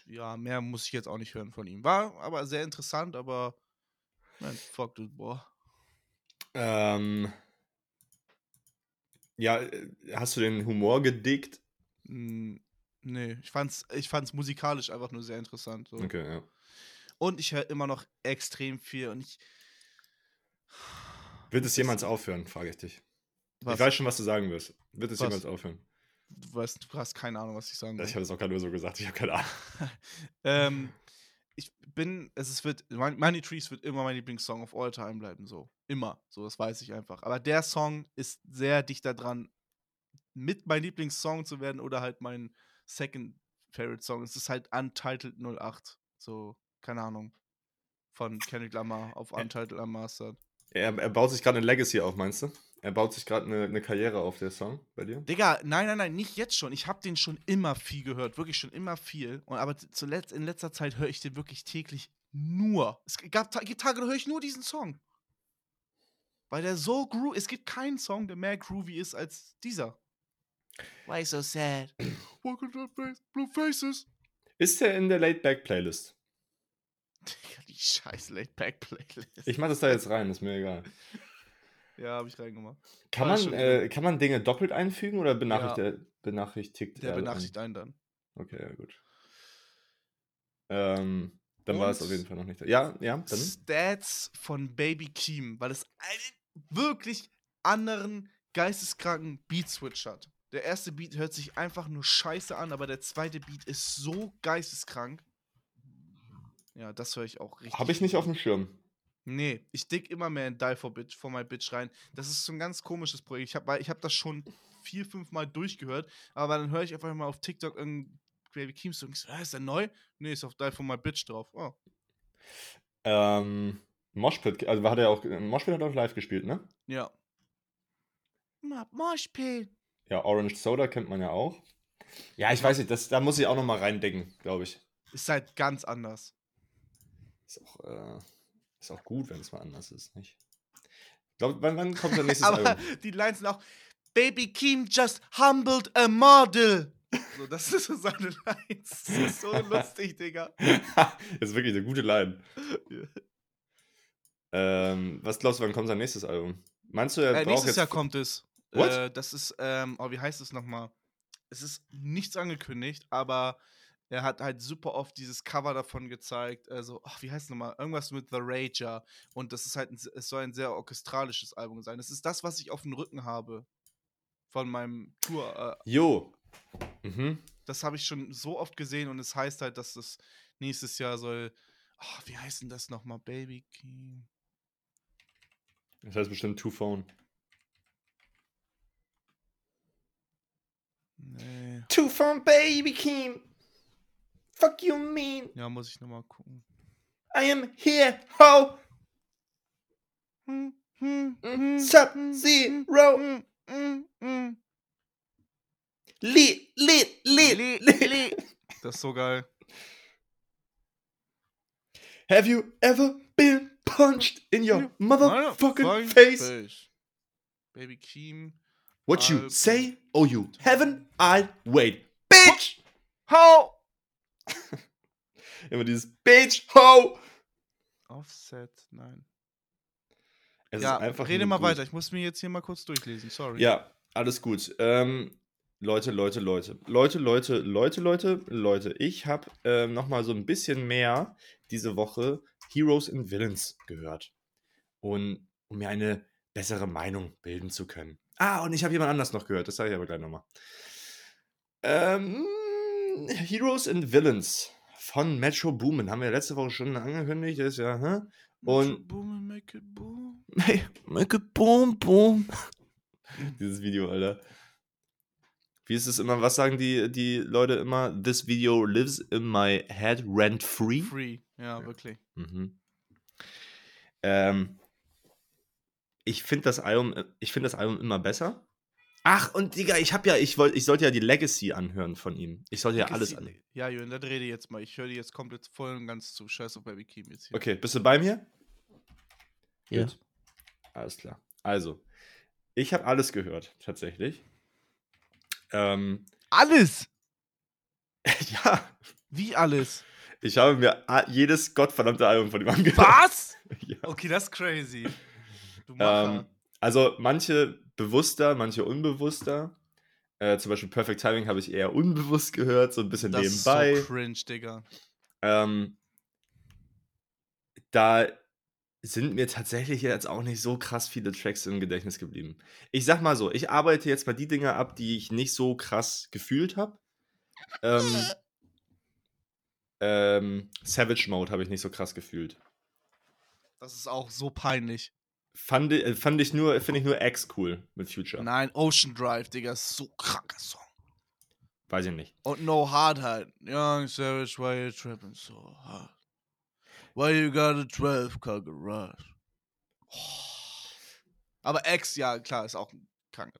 ja, mehr muss ich jetzt auch nicht hören von ihm. War aber sehr interessant, aber man, fuck du, boah. Ähm, ja, äh, hast du den Humor gedickt? Nee, ich fand's, ich fand's musikalisch einfach nur sehr interessant. So. Okay, ja. Und ich höre immer noch extrem viel und ich. Wird es jemals aufhören, frage ich dich. Was? Ich weiß schon, was du sagen wirst. Wird es Was? jemals aufhören? du weißt, du hast keine Ahnung, was ich sagen will. Ich habe es auch gerade nur so gesagt, ich habe keine Ahnung. (laughs) ähm, ich bin, es wird, Mon- Money Trees wird immer mein Lieblingssong of all time bleiben, so. Immer. So, das weiß ich einfach. Aber der Song ist sehr dicht daran, mit mein Lieblingssong zu werden oder halt mein Second Favorite Song. Es ist halt Untitled 08. So, keine Ahnung. Von Kendrick Lamar auf Untitled Unmastered. Er, er baut sich gerade eine Legacy auf, meinst du? Er baut sich gerade eine, eine Karriere auf, der Song bei dir? Digga, nein, nein, nein, nicht jetzt schon. Ich habe den schon immer viel gehört, wirklich schon immer viel. Und aber zuletzt in letzter Zeit höre ich den wirklich täglich nur. Es gab gibt Tage, da höre ich nur diesen Song. Weil der so groovy, es gibt keinen Song, der mehr groovy ist als dieser. Why so sad? (coughs) Walk on that face, blue faces. Ist der in der Late Back Playlist? Digga, die scheiß Laid Back Playlist. Ich mach das da jetzt rein, ist mir egal. (laughs) ja, habe ich reingemacht. Kann War man, äh, kann man Dinge doppelt einfügen oder benachrichtigt, Ja. er, benachrichtigt Der er einen? benachrichtigt einen dann. Okay, ja, gut. Ähm, dann war es Und auf jeden Fall noch nicht da. Ja, ja, dann. Stats von Baby Keem, weil es einen wirklich anderen geisteskranken Beat-Switch hat. Der erste Beat hört sich einfach nur scheiße an, aber der zweite Beat ist so geisteskrank. Ja, das höre ich auch richtig. Habe ich nicht auf dem Schirm. Nee, ich dick immer mehr in Die for Bitch, for my Bitch rein. Das ist so ein ganz komisches Projekt. Ich habe ich hab das schon vier, fünf Mal durchgehört, aber dann höre ich einfach mal auf TikTok irgendein Baby Keem Song. Ich so, ah, ist der neu? Nee, ist auf Die for my Bitch drauf. Oh. Ähm, Moshpit, also hat er auch, Moshpit hat auch live gespielt, ne? Ja. Moshpit. Ja, Orange Soda kennt man ja auch. Ja, ich weiß nicht, das, da muss ich auch noch mal reindenken, glaube ich. Ist halt ganz anders. Ist auch, äh, ist auch gut, wenn es mal anders ist, nicht? Ich glaube, wann, wann kommt der (laughs) nächste Aber Album? die Lines sind auch Baby Keem just humbled a model. So, das ist so seine Lines. Das ist so (laughs) lustig, Digga. das ist wirklich eine gute Line. Ja. Ähm, was glaubst du, wann kommt sein nächstes Album? Meinst du, er Äh, braucht nächstes jetzt Jahr kommt es. What? Äh, das ist, ähm, oh, wie heißt es nochmal? Es ist nichts angekündigt, aber er hat halt super oft dieses Cover davon gezeigt. Also, ach, wie heißt es nochmal? Irgendwas mit The Rager. Und das ist halt, ein, es soll ein sehr orchestralisches Album sein. Das ist das, was ich auf dem Rücken habe. Von meinem Tour. Äh, Jo. Mhm. das habe ich schon so oft gesehen und es heißt halt, dass das nächstes Jahr soll. ach, wie heißt denn das nochmal? Baby King. Das heißt bestimmt Two Phone. Nee. Two Phone Baby Keem. Fuck you mean. Ja, muss ich nochmal gucken. I am here, ho. Sub-Zero. lit, lit, Li- lit. li- Das ist so geil. Have you ever been punched in your motherfucking Motherfucking face? Baby Keem. What you Album. say? Oh, you haven't? I wait. Bitch! How? (laughs) Immer dieses Bitch, ho! Offset, nein. Es ja, ist einfach rede mal gut. weiter. Ich muss mir jetzt hier mal kurz durchlesen. Sorry. Ja, alles gut. Ähm, Leute, Leute, Leute. Leute, Leute, Leute, Leute, Leute. Ich habe ähm, nochmal so ein bisschen mehr diese Woche Heroes and Villains gehört. Und um mir eine bessere Meinung bilden zu können. Ah, und ich habe jemand anders noch gehört. Das sage ich aber gleich nochmal. Ähm, Heroes and Villains von Metro Boomin haben wir letzte Woche schon angekündigt. Das ist ja, hä? Und Boom, make it boom. Make it boom, boom. (laughs) Dieses Video, Alter. Wie ist es immer? Was sagen die, die Leute immer? This video lives in my head rent free. Free. Ja, Ja. wirklich. Mhm. Ähm, ich finde das Album, ich finde das Album immer besser. Ach, und Digga, ich habe ja, ich wollte, ich sollte ja die Legacy anhören von ihm. Ich sollte ja alles Legacy- anhören. Ja, Jürgen, dann rede jetzt mal. Ich höre dir jetzt komplett voll und ganz zu. Scheiß auf Baby Keem jetzt hier. Okay, bist du bei mir? Ja. Gut. Alles klar. Also, ich habe alles gehört, tatsächlich. Ähm, Alles! (laughs) ja, Wie alles? ich habe mir jedes gottverdammte Album von ihm angehört. Was? (laughs) Ja. Okay, das ist crazy. Du Macher. Ähm, also, manche bewusster, manche unbewusster. Äh, zum Beispiel Perfect Timing habe ich eher unbewusst gehört, so ein bisschen das nebenbei. ist so cringe, Digga. Ähm, da sind mir tatsächlich jetzt auch nicht so krass viele Tracks im Gedächtnis geblieben. Ich sag mal so, ich arbeite jetzt mal die Dinge ab, die ich nicht so krass gefühlt habe. Ähm, ähm, Savage Mode habe ich nicht so krass gefühlt. Das ist auch so peinlich. Fand, äh, fand ich nur, finde ich nur X cool mit Future. Nein, Ocean Drive, Digga, ist so kranker Song. Weiß ich nicht. Und No Hardheit. Young Savage, why you tripping so hard? Why you got a 12 car garage? Oh. Aber X, ja, klar, ist auch ein kranker.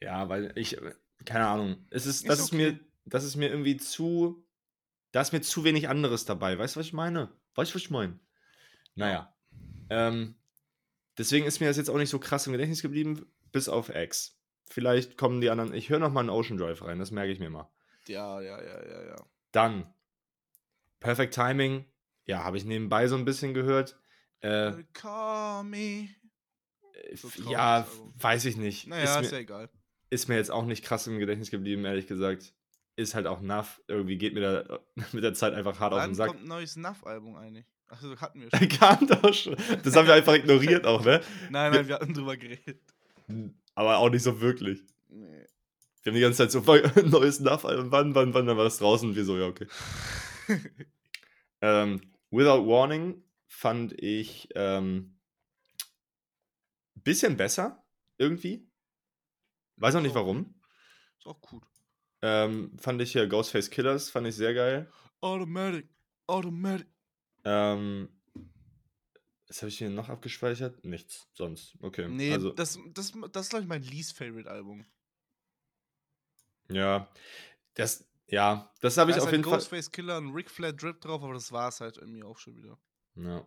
Ja, weil ich, keine Ahnung. Es ist, Ist das ist okay. mir, das ist mir irgendwie zu, da ist mir zu wenig anderes dabei. Weißt du, was ich meine? Weißt du, was ich meine? Naja. Ähm, deswegen ist mir das jetzt auch nicht so krass im Gedächtnis geblieben, bis auf X. Vielleicht kommen die anderen. Ich höre noch mal einen Ocean Drive rein, das merke ich mir mal. Ja, ja, ja, ja, ja. Dann Perfect Timing. Ja, habe ich nebenbei so ein bisschen gehört. Äh, Call me. so f- traurig, ja, weiß ich nicht. Naja, ist, ist, mir, ja egal. ist mir jetzt auch nicht krass im Gedächtnis geblieben, ehrlich gesagt. Ist halt auch Nuff. Irgendwie geht mir da (laughs) mit der Zeit einfach hart auf den Sack. kommt ein neues Nuff-Album eigentlich? Achso, hatten wir (laughs) schon. Kam doch schon. Das haben wir einfach ignoriert auch, ne? nein, nein, wir hatten drüber geredet. Aber auch nicht so wirklich. Nee. Wir haben die ganze Zeit so (laughs) neues Nuff, wann, wann, wann, dann war das draußen und wir so, ja, okay. (laughs) Ähm, Without Warning fand ich ähm, bisschen besser, irgendwie. Weiß auch nicht warum. Ist auch gut. Ähm, fand ich hier Ghostface Killers, fand ich sehr geil. Automatic. Automatic. Ähm, was habe ich hier noch abgespeichert? Nichts, sonst. Okay. Nee, also, das, das, das ist, glaube ich, mein least favorite Album. ja. Das, ja, das habe ich auf halt jeden Fall. Ghostface Killer und Ric Flair Drip drauf, aber das war es halt irgendwie auch schon wieder. Ja.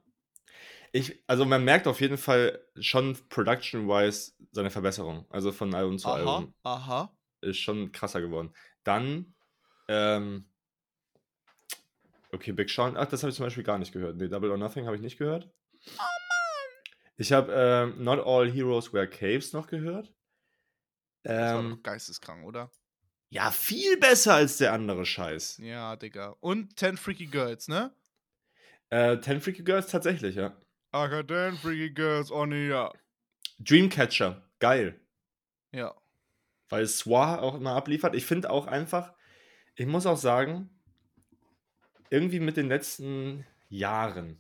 Ich, also man merkt auf jeden Fall schon production-wise seine Verbesserung. Also von Album zu Aha, Album aha. ist schon krasser geworden. Dann, ähm, okay, Big Sean, ach, das habe ich zum Beispiel gar nicht gehört. Nee, Double or Nothing habe ich nicht gehört. Ich habe ähm, Not All Heroes Wear Caves noch gehört. Das war Ähm, doch geisteskrank, oder? ja, viel besser als der andere Scheiß. Ja, Digga. Und 10 Freaky Girls, ne? Äh, Ten Freaky Girls tatsächlich, ja. I got 10 Freaky Girls on ja. Dreamcatcher, geil. Ja. weil Swa auch immer abliefert. Ich finde auch einfach, ich muss auch sagen, irgendwie mit den letzten Jahren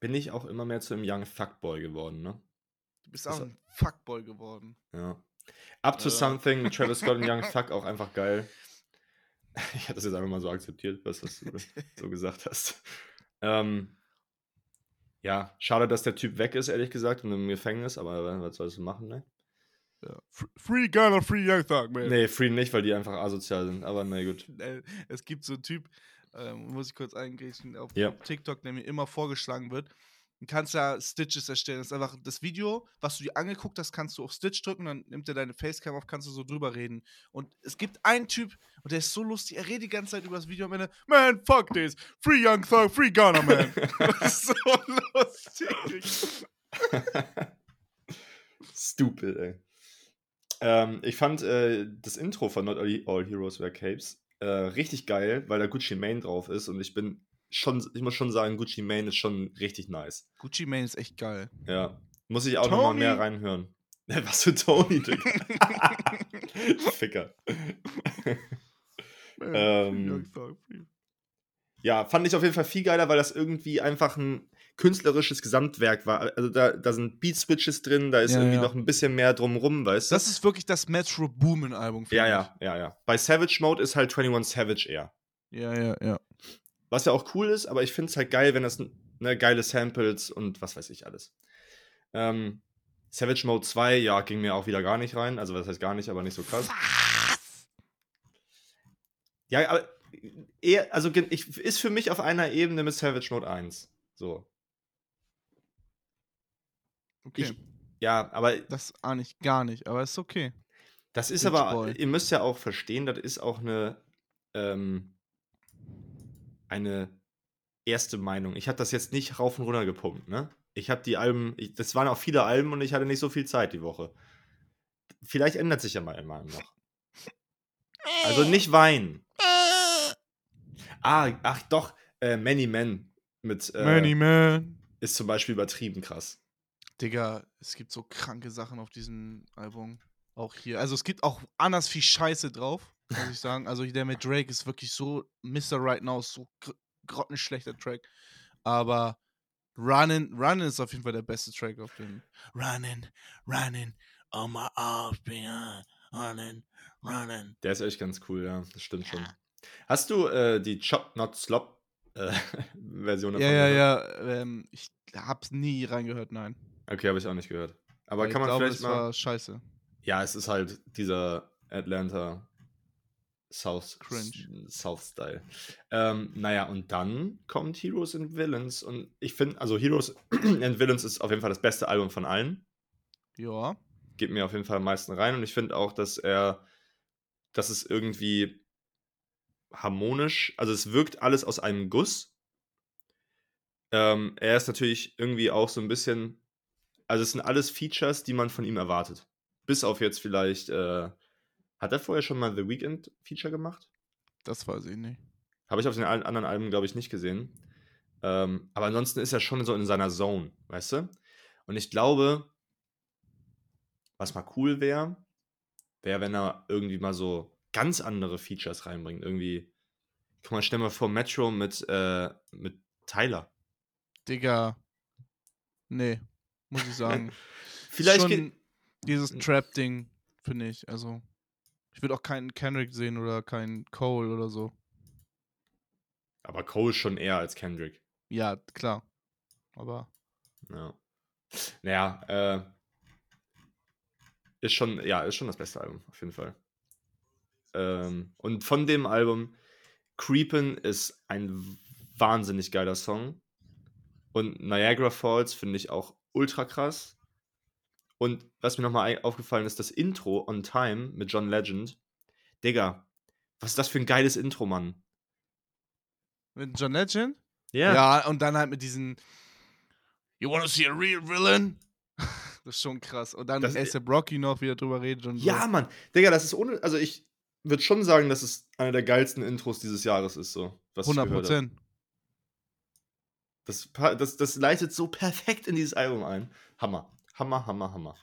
bin ich auch immer mehr zu einem Young Fuckboy geworden, ne? Du bist Das- auch ein Fuckboy geworden. Ja. Up to Äh. Something mit Travis Scott und Young (laughs) Fuck auch einfach geil. (laughs) Ich habe das jetzt einfach mal so akzeptiert, was, was du so gesagt hast. Ähm, ja, schade, dass der Typ weg ist, ehrlich gesagt, und im Gefängnis, aber was sollst du machen, ne? Ja. Free Gunner, Free Young Thug, man. Nee, Free nicht, weil die einfach asozial sind, aber na gut. Äh, Es gibt so einen Typ, ähm, muss ich kurz eingreifen, auf Ja. TikTok, der mir immer vorgeschlagen wird. Du kannst ja Stitches erstellen. Das ist einfach das Video, was du dir angeguckt hast, kannst du auf Stitch drücken, dann nimmt er deine Facecam auf, kannst du so drüber reden. Und es gibt einen Typ, und der ist so lustig, er redet die ganze Zeit über das Video am Ende, man, fuck this, free Young Thug, free Gunner, man. (laughs) (laughs) das ist so lustig. (laughs) Stupid, ey. Ähm, ich fand äh, das Intro von Not All, All Heroes Wear Capes äh, richtig geil, weil da Gucci Mane drauf ist und ich bin schon, ich muss schon sagen, Gucci Mane ist schon richtig nice. Gucci Mane ist echt geil. Ja. Muss ich auch noch mal mehr reinhören. (laughs) Was für Tony, Digga. (laughs) Ficker. Man, Ähm. Ja, fand ich auf jeden Fall viel geiler, weil das irgendwie einfach ein künstlerisches Gesamtwerk war. Also da, da sind Beat-Switches drin, da ist Ja, irgendwie ja. noch ein bisschen mehr drumrum, weißt du? Das ist wirklich das Metro Boomin Album. Ja, ja, ja, ja. Bei Savage Mode ist halt 21 Savage eher. Ja, ja, ja. Was ja auch cool ist, aber ich finde es halt geil, wenn das ne, geile Samples und was weiß ich alles. Ähm, Savage Mode 2, ja, ging mir auch wieder gar nicht rein. Also, was heißt gar nicht, aber nicht so krass. Ja, aber eher, also ich, ist für mich auf einer Ebene mit Savage Mode 1. So. Okay. Ich, ja, aber das ahne ich gar nicht, aber ist okay. das ist Beach aber, Boy. ihr müsst ja auch verstehen, das ist auch eine, ähm, eine erste Meinung. Ich habe das jetzt nicht rauf und runter gepumpt, ne? Ich habe die Alben, ich, das waren auch viele Alben und ich hatte nicht so viel Zeit die Woche. Vielleicht ändert sich ja mal immer noch. Also nicht weinen. Ah, ach doch, äh, Many Men mit äh, Many Man. ist zum Beispiel übertrieben krass. Digga, es gibt so kranke Sachen auf diesem Album. Auch hier. Also es gibt auch anders viel Scheiße drauf, muss ich sagen. Also der mit Drake ist wirklich so Mr. Right Now, ist so gr grottenschlechter Track. Aber Runnin', Runnin' ist auf jeden Fall der beste Track auf dem. Runnin', Runnin', oh my arms behind, Runnin', Runnin'. Der ist echt ganz cool, ja, das stimmt schon. Hast du äh, die Chop Not Slop äh, (laughs) Version Ja, ja, ja. Ähm, ich hab's nie reingehört, nein. Okay, habe ich auch nicht gehört. Aber Weil kann man ich glaube, vielleicht es mal. war scheiße. Ja, es ist halt dieser Atlanta South Cringe. South Style. Ähm, naja, und dann kommt Heroes and Villains und ich finde, also Heroes (clears throat) and Villains ist auf jeden Fall das beste Album von allen. Ja. Geht mir auf jeden Fall am meisten rein und ich finde auch, dass er, dass es irgendwie harmonisch, also es wirkt alles aus einem Guss. Ähm, er ist natürlich irgendwie auch so ein bisschen, also es sind alles Features, die man von ihm erwartet. Bis auf jetzt vielleicht, äh, hat er vorher schon mal The Weeknd Feature gemacht? Das weiß ich nicht. Habe ich auf den anderen Alben, glaube ich, nicht gesehen. Ähm, aber ansonsten ist er schon so in seiner Zone, weißt du? Und ich glaube, was mal cool wäre, wäre, wenn er irgendwie mal so ganz andere Features reinbringt. Irgendwie, guck mal, stell mal vor, Metro mit, äh, mit Tyler. Digga. Nee, muss ich sagen. (laughs) Vielleicht Schon dieses Trap-Ding, finde ich. Also, ich würde auch keinen Kendrick sehen oder keinen Cole oder so. aber Cole schon eher als Kendrick. Ja, klar. Aber Ja. Naja, äh, ist schon, ja, ist schon das beste Album, auf jeden Fall. Ähm, und von dem Album, Creepin' ist ein wahnsinnig geiler Song. Und Niagara Falls finde ich auch ultra krass. Und was mir nochmal aufgefallen ist, das Intro On Time mit John Legend. Digga, was ist das für ein geiles Intro, Mann? mit John Legend? Ja. Ja, und dann halt mit diesen You wanna see a real villain? (laughs) das ist schon krass. Und dann Das- A$AP Rocky noch wieder drüber redet und Ja, so. Mann. Digga, das ist ohne. Also ich würde schon sagen, dass es einer der geilsten Intros dieses Jahres ist, so. Was ich 100 gehört hab. Prozent. Das, das, das leitet so perfekt in dieses Album ein. Hammer. Hammer, Hammer, Hammer.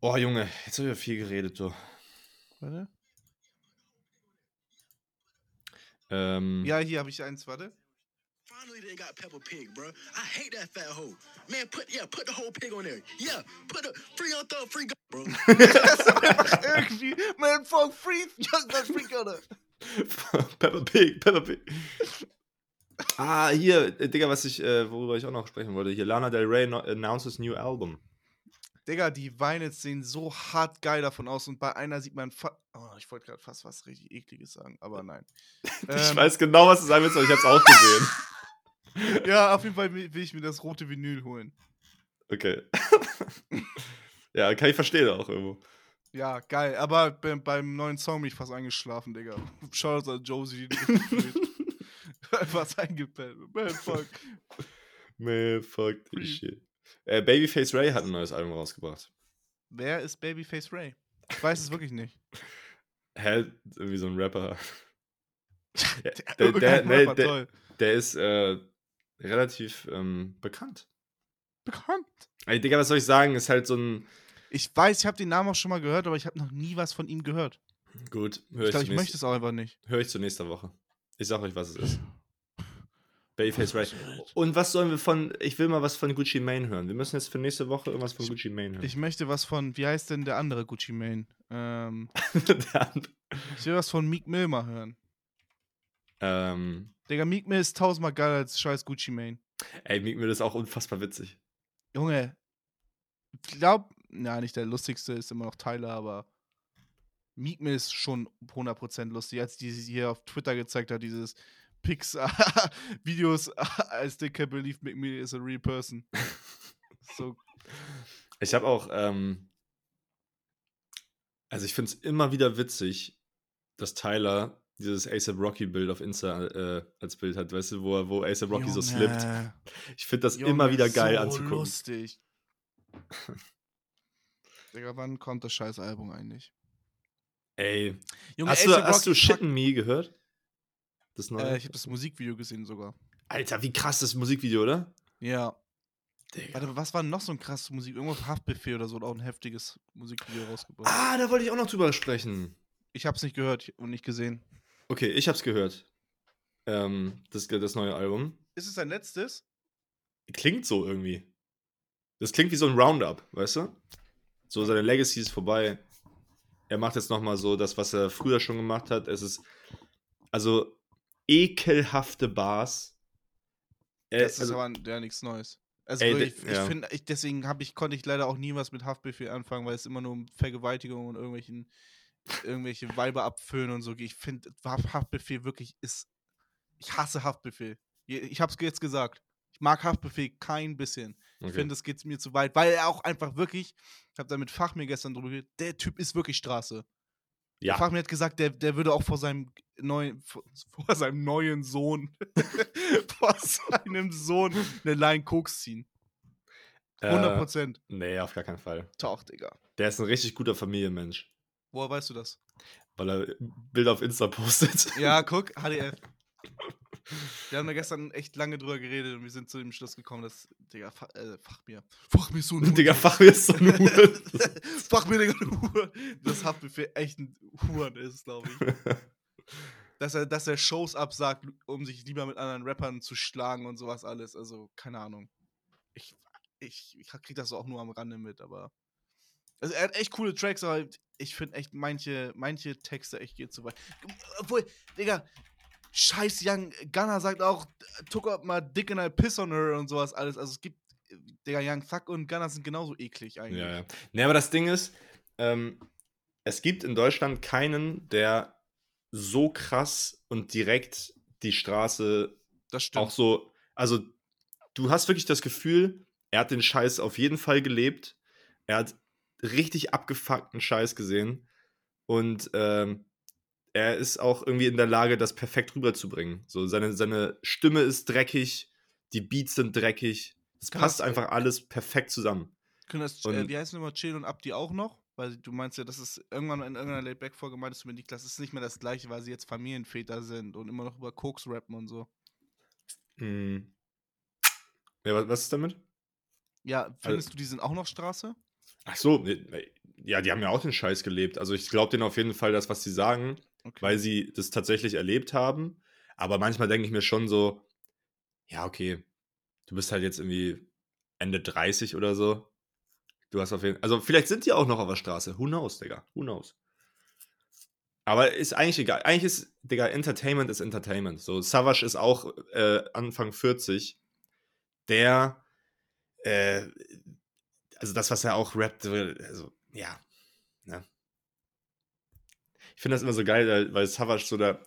Oh, Junge, jetzt habe ich ja viel geredet, du. Warte. Ähm, Ja, hier habe ich eins, warte. Finally, they got Peppa Pig, bro. I hate that fat hoe. Man, put yeah, put the whole pig on there. Yeah, put a free on thug, free go, bro. das ist einfach irgendwie. Man, fuck free, just that free oder? Peppa Pig, Peppa Pig. Ah, hier, äh, Digga, was ich, äh, worüber ich auch noch sprechen wollte. Hier, Lana Del Rey no announces new album. Digga, die Vinyls sehen so hart geil davon aus und bei einer sieht man. Oh, ich wollte gerade fast was richtig ekliges sagen, aber nein. (laughs) ich Ähm, weiß genau, was du sagen willst, aber ich hab's auch gesehen. (laughs) Ja, auf jeden Fall will ich mir das rote Vinyl holen. Okay. (laughs) ja, kann ich verstehen auch irgendwo. Ja, geil. Aber be beim neuen Song bin ich fast eingeschlafen, Digga. Shoutouts an Josie, die (laughs) Fast eingepennt. Man, fuck. Man, fuck this shit. Äh, Babyface Ray hat ein neues Album rausgebracht. Wer ist Babyface Ray? Ich weiß es (laughs) wirklich nicht. Hä? Irgendwie so ein Rapper. (laughs) Der, der, der, Rapper, der, der ist äh, relativ ähm, bekannt. Bekannt. Ey, Digga, was soll ich sagen? Ist halt so ein. Ich weiß, ich habe den Namen auch schon mal gehört, aber ich habe noch nie was von ihm gehört. Gut, höre Ich ich, glaube, ich möchte es auch einfach nicht. hör ich zu nächster Woche. Ich sag euch, was es ist. Babyface Ray. Und was sollen wir von. Ich will mal was von Gucci Mane hören. Wir müssen jetzt für nächste Woche irgendwas von Gucci Mane hören. Ich möchte was von, wie heißt denn der andere Gucci Mane? Ähm, (laughs) ich will was von Meek Mill mal hören. ähm, Digga, Meek Mill ist tausendmal geiler als scheiß Gucci Mane. ey, Meek Mill ist auch unfassbar witzig. Junge, ich glaub, na, nicht der lustigste ist immer noch Tyler, aber Meek Mill ist schon 100% lustig. Als die sie hier auf Twitter gezeigt hat, dieses Pics, Videos, (laughs) I still can't believe Meek Mill is a real person. (laughs) So, Ich habe auch, ähm, also ich finde es immer wieder witzig, dass Tyler dieses ASAP Rocky Bild auf Insta äh, als Bild hat, weißt du, wo, er- wo ASAP Rocky so slippt. Junge, Ich finde das Junge, immer wieder geil so anzugucken. lustig. (laughs) Digga, wann kommt das scheiß Album eigentlich? Ey, Junge, hast du, A$AP hast du Rocky Shitten Me gehört? Das neue? Äh, ich habe das Musikvideo gesehen sogar. Alter, wie krass das Musikvideo, oder? Ja. Digga. Warte, was war noch so ein krasses Musik? Irgendwo Haftbefehl oder so, hat auch ein heftiges Musikvideo rausgebracht. Ah, da wollte ich auch noch drüber sprechen. Ich hab's nicht gehört und nicht gesehen. Okay, ich hab's gehört. Ähm, das, das neue Album. Ist es sein letztes? Klingt so irgendwie. Das klingt wie so ein Roundup, weißt du? So, seine Legacy ist vorbei. Er macht jetzt nochmal so das, was er früher schon gemacht hat. Es ist, also, ekelhafte Bars. Äh, Das ist also, aber ja nichts Neues. Also Ey, wirklich, ich ja. finde, ich, deswegen ich, konnte ich leider auch nie was mit Haftbefehl anfangen, weil es immer nur um Vergewaltigung und irgendwelchen, irgendwelche Weiber abfüllen und so geht. Ich finde, Haft- Haftbefehl wirklich ist. Ich hasse Haftbefehl. Ich hab's jetzt gesagt. Ich mag Haftbefehl kein bisschen. Ich okay. finde, es geht mir zu weit, weil er auch einfach wirklich, ich habe da mit Fachmir gestern drüber geredet, der Typ ist wirklich Straße. Ja, Fachmir hat gesagt, der, der würde auch vor seinem neuen, vor, vor seinem neuen Sohn, (laughs) vor seinem Sohn eine Line Koks ziehen. 100 äh, Prozent. nee, auf gar keinen Fall. Tauch, Digga. Der ist ein richtig guter Familienmensch, Woher weißt du das? weil er Bilder auf Insta postet. Ja, (laughs) guck, HDF. Wir haben da gestern echt lange drüber geredet und wir sind zu dem Schluss gekommen, dass, Digga, Fa äh, Fachmir. Fachmir ist so ein Digga, Fach ist so ein Huren. (laughs) Fachmir, Digga, ein Huren. Das Haftbefehl echt ein Huren ist, glaube ich. (laughs) dass er, dass er Shows absagt, um sich lieber mit anderen Rappern zu schlagen und sowas alles. Also, keine Ahnung. Ich, ich, ich krieg das auch nur am Rande mit, aber. Also, er hat echt coole Tracks, aber ich finde echt manche, manche Texte echt geht zu weit. Obwohl, Digga, scheiß Young Gunner sagt auch, took up my dick and I piss on her und sowas alles. Also, es gibt, Digga, Young Thug und Gunner sind genauso eklig eigentlich. Ja, ja. Nee, aber das Ding ist, ähm, es gibt in Deutschland keinen, der so krass und direkt die Straße Das stimmt. auch so. Also, du hast wirklich das Gefühl, er hat den Scheiß auf jeden Fall gelebt. Er hat richtig abgefuckten Scheiß gesehen. Und ähm, er ist auch irgendwie in der Lage, das perfekt rüberzubringen. So, seine, seine Stimme ist dreckig, die Beats sind dreckig. Es passt das- einfach alles perfekt zusammen. Können das, Und- äh, wie heißen immer Chill und Abdi auch noch? Weil du meinst ja, das ist irgendwann in irgendeiner Laidback-Folge meintest du mir, Niklas, das ist nicht mehr das gleiche, weil sie jetzt Familienväter sind und immer noch über Koks rappen und so. Hm. Ja, was, was ist damit? Ja, findest du, die sind auch noch Straße? Ach so, nee, ja, die haben ja auch den Scheiß gelebt. Also ich glaube denen auf jeden Fall das, was sie sagen, Okay. weil sie das tatsächlich erlebt haben. Aber manchmal denke ich mir schon so, ja, okay, du bist halt jetzt irgendwie Ende 30 oder so. Du hast auf jeden Also vielleicht sind die auch noch auf der Straße. Who knows, Digga? Who knows? Aber ist eigentlich egal. Eigentlich ist, Digga, Entertainment ist Entertainment. So, Savage ist auch äh, Anfang 40. Der, äh, also das, was er auch rappt, also, ja. Ne? Ich finde das immer so geil, weil- Savage so der,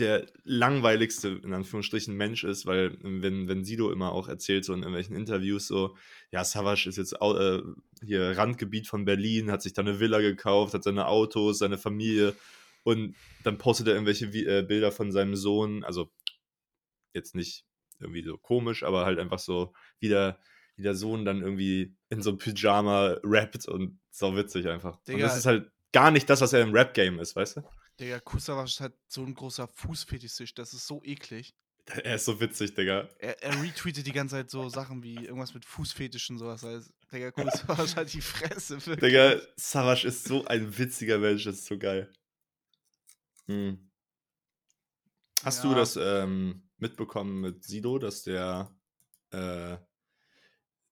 der langweiligste, in Anführungsstrichen, Mensch ist, weil wenn, wenn Sido immer auch erzählt, so in irgendwelchen Interviews, so, ja, Savage ist jetzt äh, hier Randgebiet von Berlin, hat sich da eine Villa gekauft, hat seine Autos, seine Familie und dann postet er irgendwelche äh, Bilder von seinem Sohn, also jetzt nicht irgendwie so komisch, aber halt einfach so, wie der, wie der Sohn dann irgendwie in so einem Pyjama rappt und so witzig einfach. und Digga. das ist halt gar nicht das, was er im Rap-Game ist, weißt du? Digga, Kusava ist halt so ein großer Fußfetischist, das ist so eklig. (laughs) Er ist so witzig, Digga. Er, er retweetet die ganze Zeit so (laughs) Sachen wie irgendwas mit Fußfetischen, sowas. Also, Digga, Kusava ist halt die Fresse. Wirklich. Digga, Savage ist so ein witziger Mensch, das ist so geil. Hm. Hast du Ja. das ähm, mitbekommen mit Sido, dass der äh,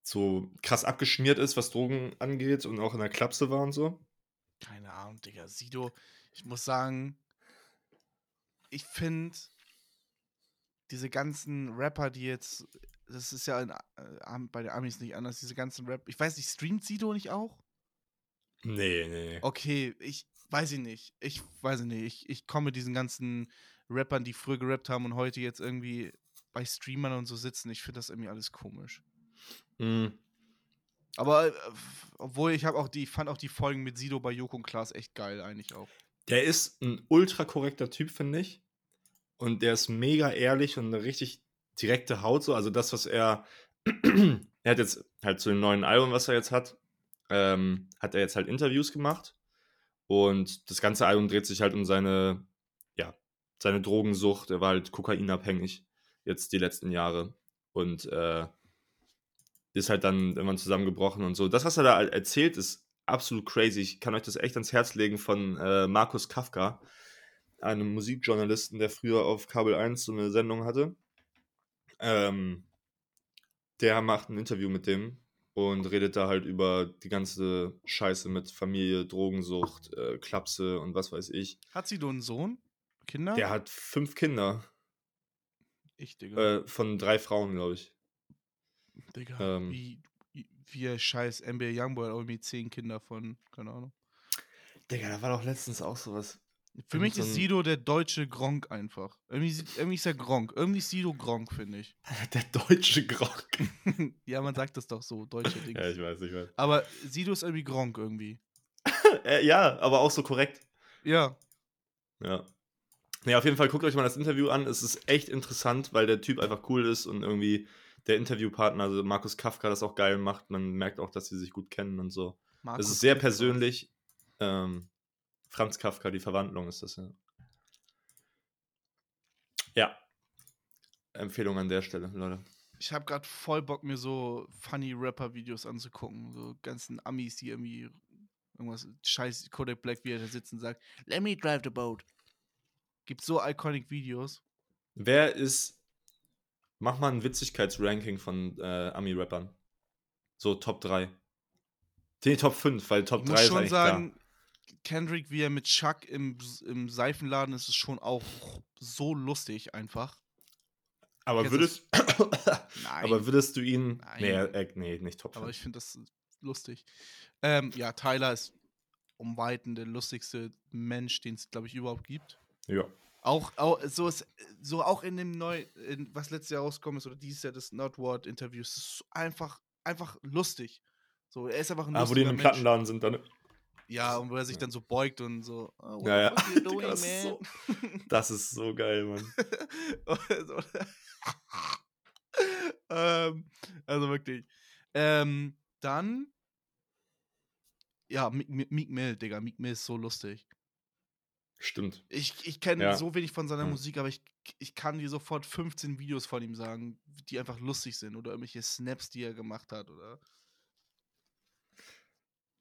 so krass abgeschmiert ist, was Drogen angeht und auch in der Klapse war und so? Keine Ahnung, Digga. Sido, ich muss sagen, ich finde, diese ganzen Rapper, die jetzt, das ist ja in, äh, bei den Amis nicht anders, diese ganzen Rap, ich weiß nicht, streamt Sido nicht auch? Nee, nee. Okay, ich weiß ich nicht. Ich weiß ich nicht. Ich, ich komme mit diesen ganzen Rappern, die früher gerappt haben und heute jetzt irgendwie bei Streamern und so sitzen. Ich finde das irgendwie alles komisch. Hm. Aber äh, obwohl ich habe auch die, fand auch die Folgen mit Sido bei Joko und Klaas echt geil eigentlich auch. Der ist ein ultra korrekter Typ, finde ich. Und der ist mega ehrlich und eine richtig direkte Haut so. Also das, was er, (clears throat) er hat jetzt halt zu dem neuen Album, was er jetzt hat, ähm, hat er jetzt halt Interviews gemacht. Und das ganze Album dreht sich halt um seine, ja, seine Drogensucht. Er war halt kokainabhängig. jetzt die letzten Jahre. Und äh, ist halt dann irgendwann zusammengebrochen und so. Das, was er da erzählt, ist absolut crazy. Ich kann euch das echt ans Herz legen von äh, Markus Kafka, einem Musikjournalisten, der früher auf Kabel 1 so eine Sendung hatte. Ähm, der macht ein Interview mit dem und redet da halt über die ganze Scheiße mit Familie, Drogensucht, äh, Klapse und was weiß ich. Hat sie nur einen Sohn? Kinder? Der hat fünf Kinder Ich, Digga. äh, von drei Frauen, glaube ich. Digga. ähm, wie, wie, scheiß NBA Youngboy hat irgendwie zehn Kinder von, keine Ahnung. Digga, da war doch letztens auch sowas. Für mich so ist Sido der deutsche Gronk einfach. Irgendwie, irgendwie ist er Gronk. Irgendwie ist Sido Gronk, finde ich. (laughs) Der deutsche Gronk. (laughs) ja, man sagt das doch so, deutsche (laughs) Dings. Ja, ich weiß, ich weiß. Aber Sido ist irgendwie Gronk irgendwie. Äh, ja, aber auch so korrekt. Ja. Ja. Nee, auf jeden Fall guckt euch mal das Interview an. Es ist echt interessant, weil der Typ einfach cool ist und irgendwie der Interviewpartner, also Markus Kafka, das auch geil macht. Man merkt auch, dass sie sich gut kennen und so. Markus es ist sehr persönlich. Ähm, Franz Kafka, die Verwandlung ist das ja. Ja. Empfehlung an der Stelle, Leute. Ich habe gerade voll Bock, mir so funny Rapper-Videos anzugucken. So ganzen Amis, die irgendwie irgendwas scheiß Kodak Black, wie er da sitzt und sagt, Let me drive the boat. Gibt so iconic Videos. Wer ist. Mach mal ein Witzigkeitsranking von äh, Ami-Rappern. So Top 3. Nee, Top 5, weil Top ich 3 muss schon sagen, Kendrick, wie er mit Chuck im, im Seifenladen ist, ist schon auch so lustig einfach. klar. Aber Kennst würdest, (coughs) Nein. aber würdest du ihn. Nein. Nee, äh, nee, nicht Top 5. Aber ich finde das lustig. Ähm, ja, Tyler ist um Weiten der lustigste Mensch, den es, glaube ich, überhaupt gibt. ja. Auch, auch so ist so auch in dem neu, in, was letztes Jahr rausgekommen ist oder dieses Jahr das Not Word Interview, ist einfach einfach lustig. So, er ist einfach ein Ah, wo die in einem Mensch. Plattenladen sind dann. Ja, und wo er sich dann so beugt und so. Oh, Ja, ja. (laughs) doing, das, ist so, das ist so geil, Mann. (laughs) Ähm, also wirklich. Ähm, dann. Ja, Meek Mill, Digga. Meek Mill ist so lustig. Stimmt. Ich, ich kenne Ja. so wenig von seiner Ja. Musik, aber ich, ich kann dir sofort 15 Videos von ihm sagen, die einfach lustig sind oder irgendwelche Snaps, die er gemacht hat oder.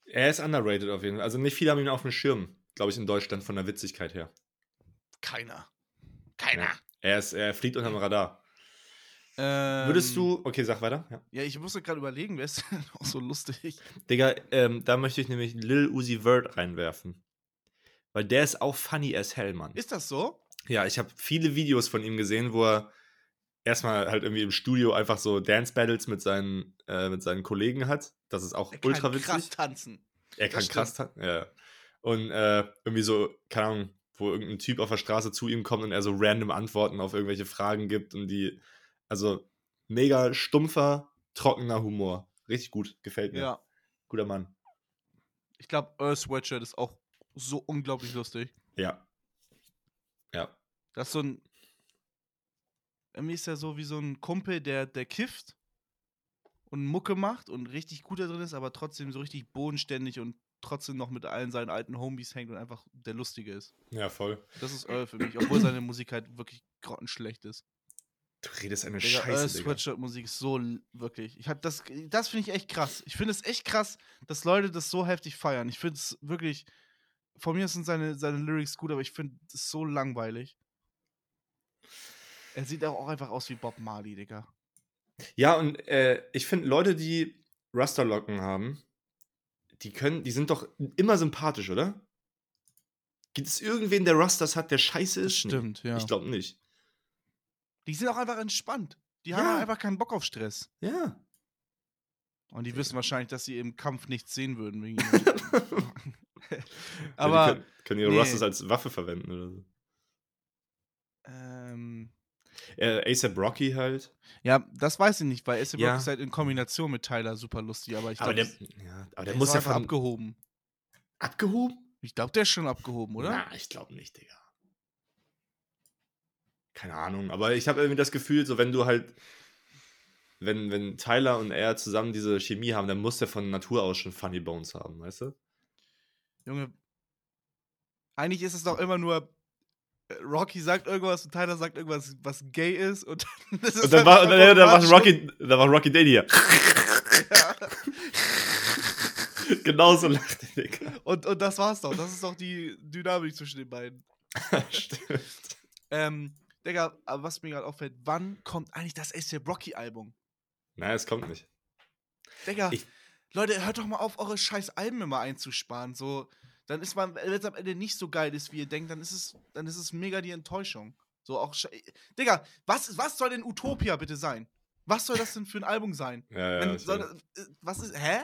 Er ist underrated auf jeden Fall. Also nicht viele haben ihn auf dem Schirm, glaube ich, in Deutschland von der Witzigkeit her. Keiner. Keiner. Ja. Er, ist, er fliegt unterm Radar. Ähm, Würdest du. Okay, sag weiter. Ja. Ja, ich musste gerade überlegen, wer ist denn (laughs) auch so lustig? Digga, ähm, da möchte ich nämlich Lil Uzi Vert reinwerfen. Weil der ist auch funny as hell, Mann. Ist das so? Ja, ich habe viele Videos von ihm gesehen, wo er erstmal halt irgendwie im Studio einfach so Dance Battles mit seinen, äh, mit seinen Kollegen hat. Das ist auch Er kann ultra witzig. krass tanzen. er kann krass tanzen. Ja. Und äh, irgendwie so, keine Ahnung, wo irgendein Typ auf der Straße zu ihm kommt und er so random Antworten auf irgendwelche Fragen gibt und die, also mega stumpfer, trockener Humor. Richtig gut, gefällt mir. Ja. Guter Mann. Ich glaube, Earth Sweatshirt ist auch so unglaublich lustig. Ja. Ja. Das ist so ein. Irgendwie ist er so wie so ein Kumpel, der, der kifft und Mucke macht und richtig gut da drin ist, aber trotzdem so richtig bodenständig und trotzdem noch mit allen seinen alten Homies hängt und einfach der Lustige ist. Ja, voll. Das ist Earl für mich, obwohl seine Musik halt wirklich grottenschlecht ist. Du redest eine Digga, Earl Scheiße, Digga. Sweatshirt-Musik ist so wirklich. Ich hab das, das finde ich echt krass. Ich finde es echt krass, dass Leute das so heftig feiern. Ich finde es wirklich. Von mir sind seine, seine Lyrics gut, aber ich finde es so langweilig. Er sieht auch einfach aus wie Bob Marley, Digga. Ja, und äh, ich finde, Leute, die Rasterlocken haben, die können, die sind doch immer sympathisch, oder? Gibt es irgendwen, der Rasters hat, der scheiße ist? Nee. ja. Ich glaube nicht. Die sind auch einfach entspannt. Die Ja. haben einfach keinen Bock auf Stress. Ja. Und die wissen wahrscheinlich, dass sie im Kampf nichts sehen würden. Wegen (laughs) (laughs) Aber aber die können, können ihre nee. Rasters als Waffe verwenden oder so. ähm, Äh, ASAP Rocky halt. ja, das weiß ich nicht, weil A$AP Ja. Rocky ist halt in Kombination mit Tyler super lustig, aber ich aber glaube, der, ja, aber der der ist muss ja von, abgehoben. abgehoben? Ich glaube, der ist schon abgehoben, oder? Na, ich glaube nicht, Digga. Keine Ahnung, aber ich habe irgendwie das Gefühl, so wenn du halt, wenn, wenn Tyler und er zusammen diese Chemie haben, dann muss der von Natur aus schon Funny Bones haben, weißt du? Junge, eigentlich ist es doch immer nur Rocky sagt irgendwas und Tyler sagt irgendwas, was gay ist und (laughs) dann, das ist Und dann war, dann, dann war Rocky, dann war Rocky den hier. Ja. (laughs) (laughs) Genauso lacht der Digga. Und, und das war's doch. Das ist doch die Dynamik zwischen den beiden. Stimmt. Ähm, Digga, aber was mir gerade auffällt, wann kommt eigentlich das ASAP Rocky-Album? Nein, es kommt nicht. Digga, Ich- Leute, hört doch mal auf, eure scheiß Alben immer einzusparen. So, dann ist man, wenn es am Ende nicht so geil ist, wie ihr denkt, dann ist es, dann ist es mega die Enttäuschung. So auch, Digga, was, was soll denn Utopia bitte sein? Was soll das denn für ein Album sein? (laughs) Ja, ja, Wenn, soll, das- äh, was ist, hä?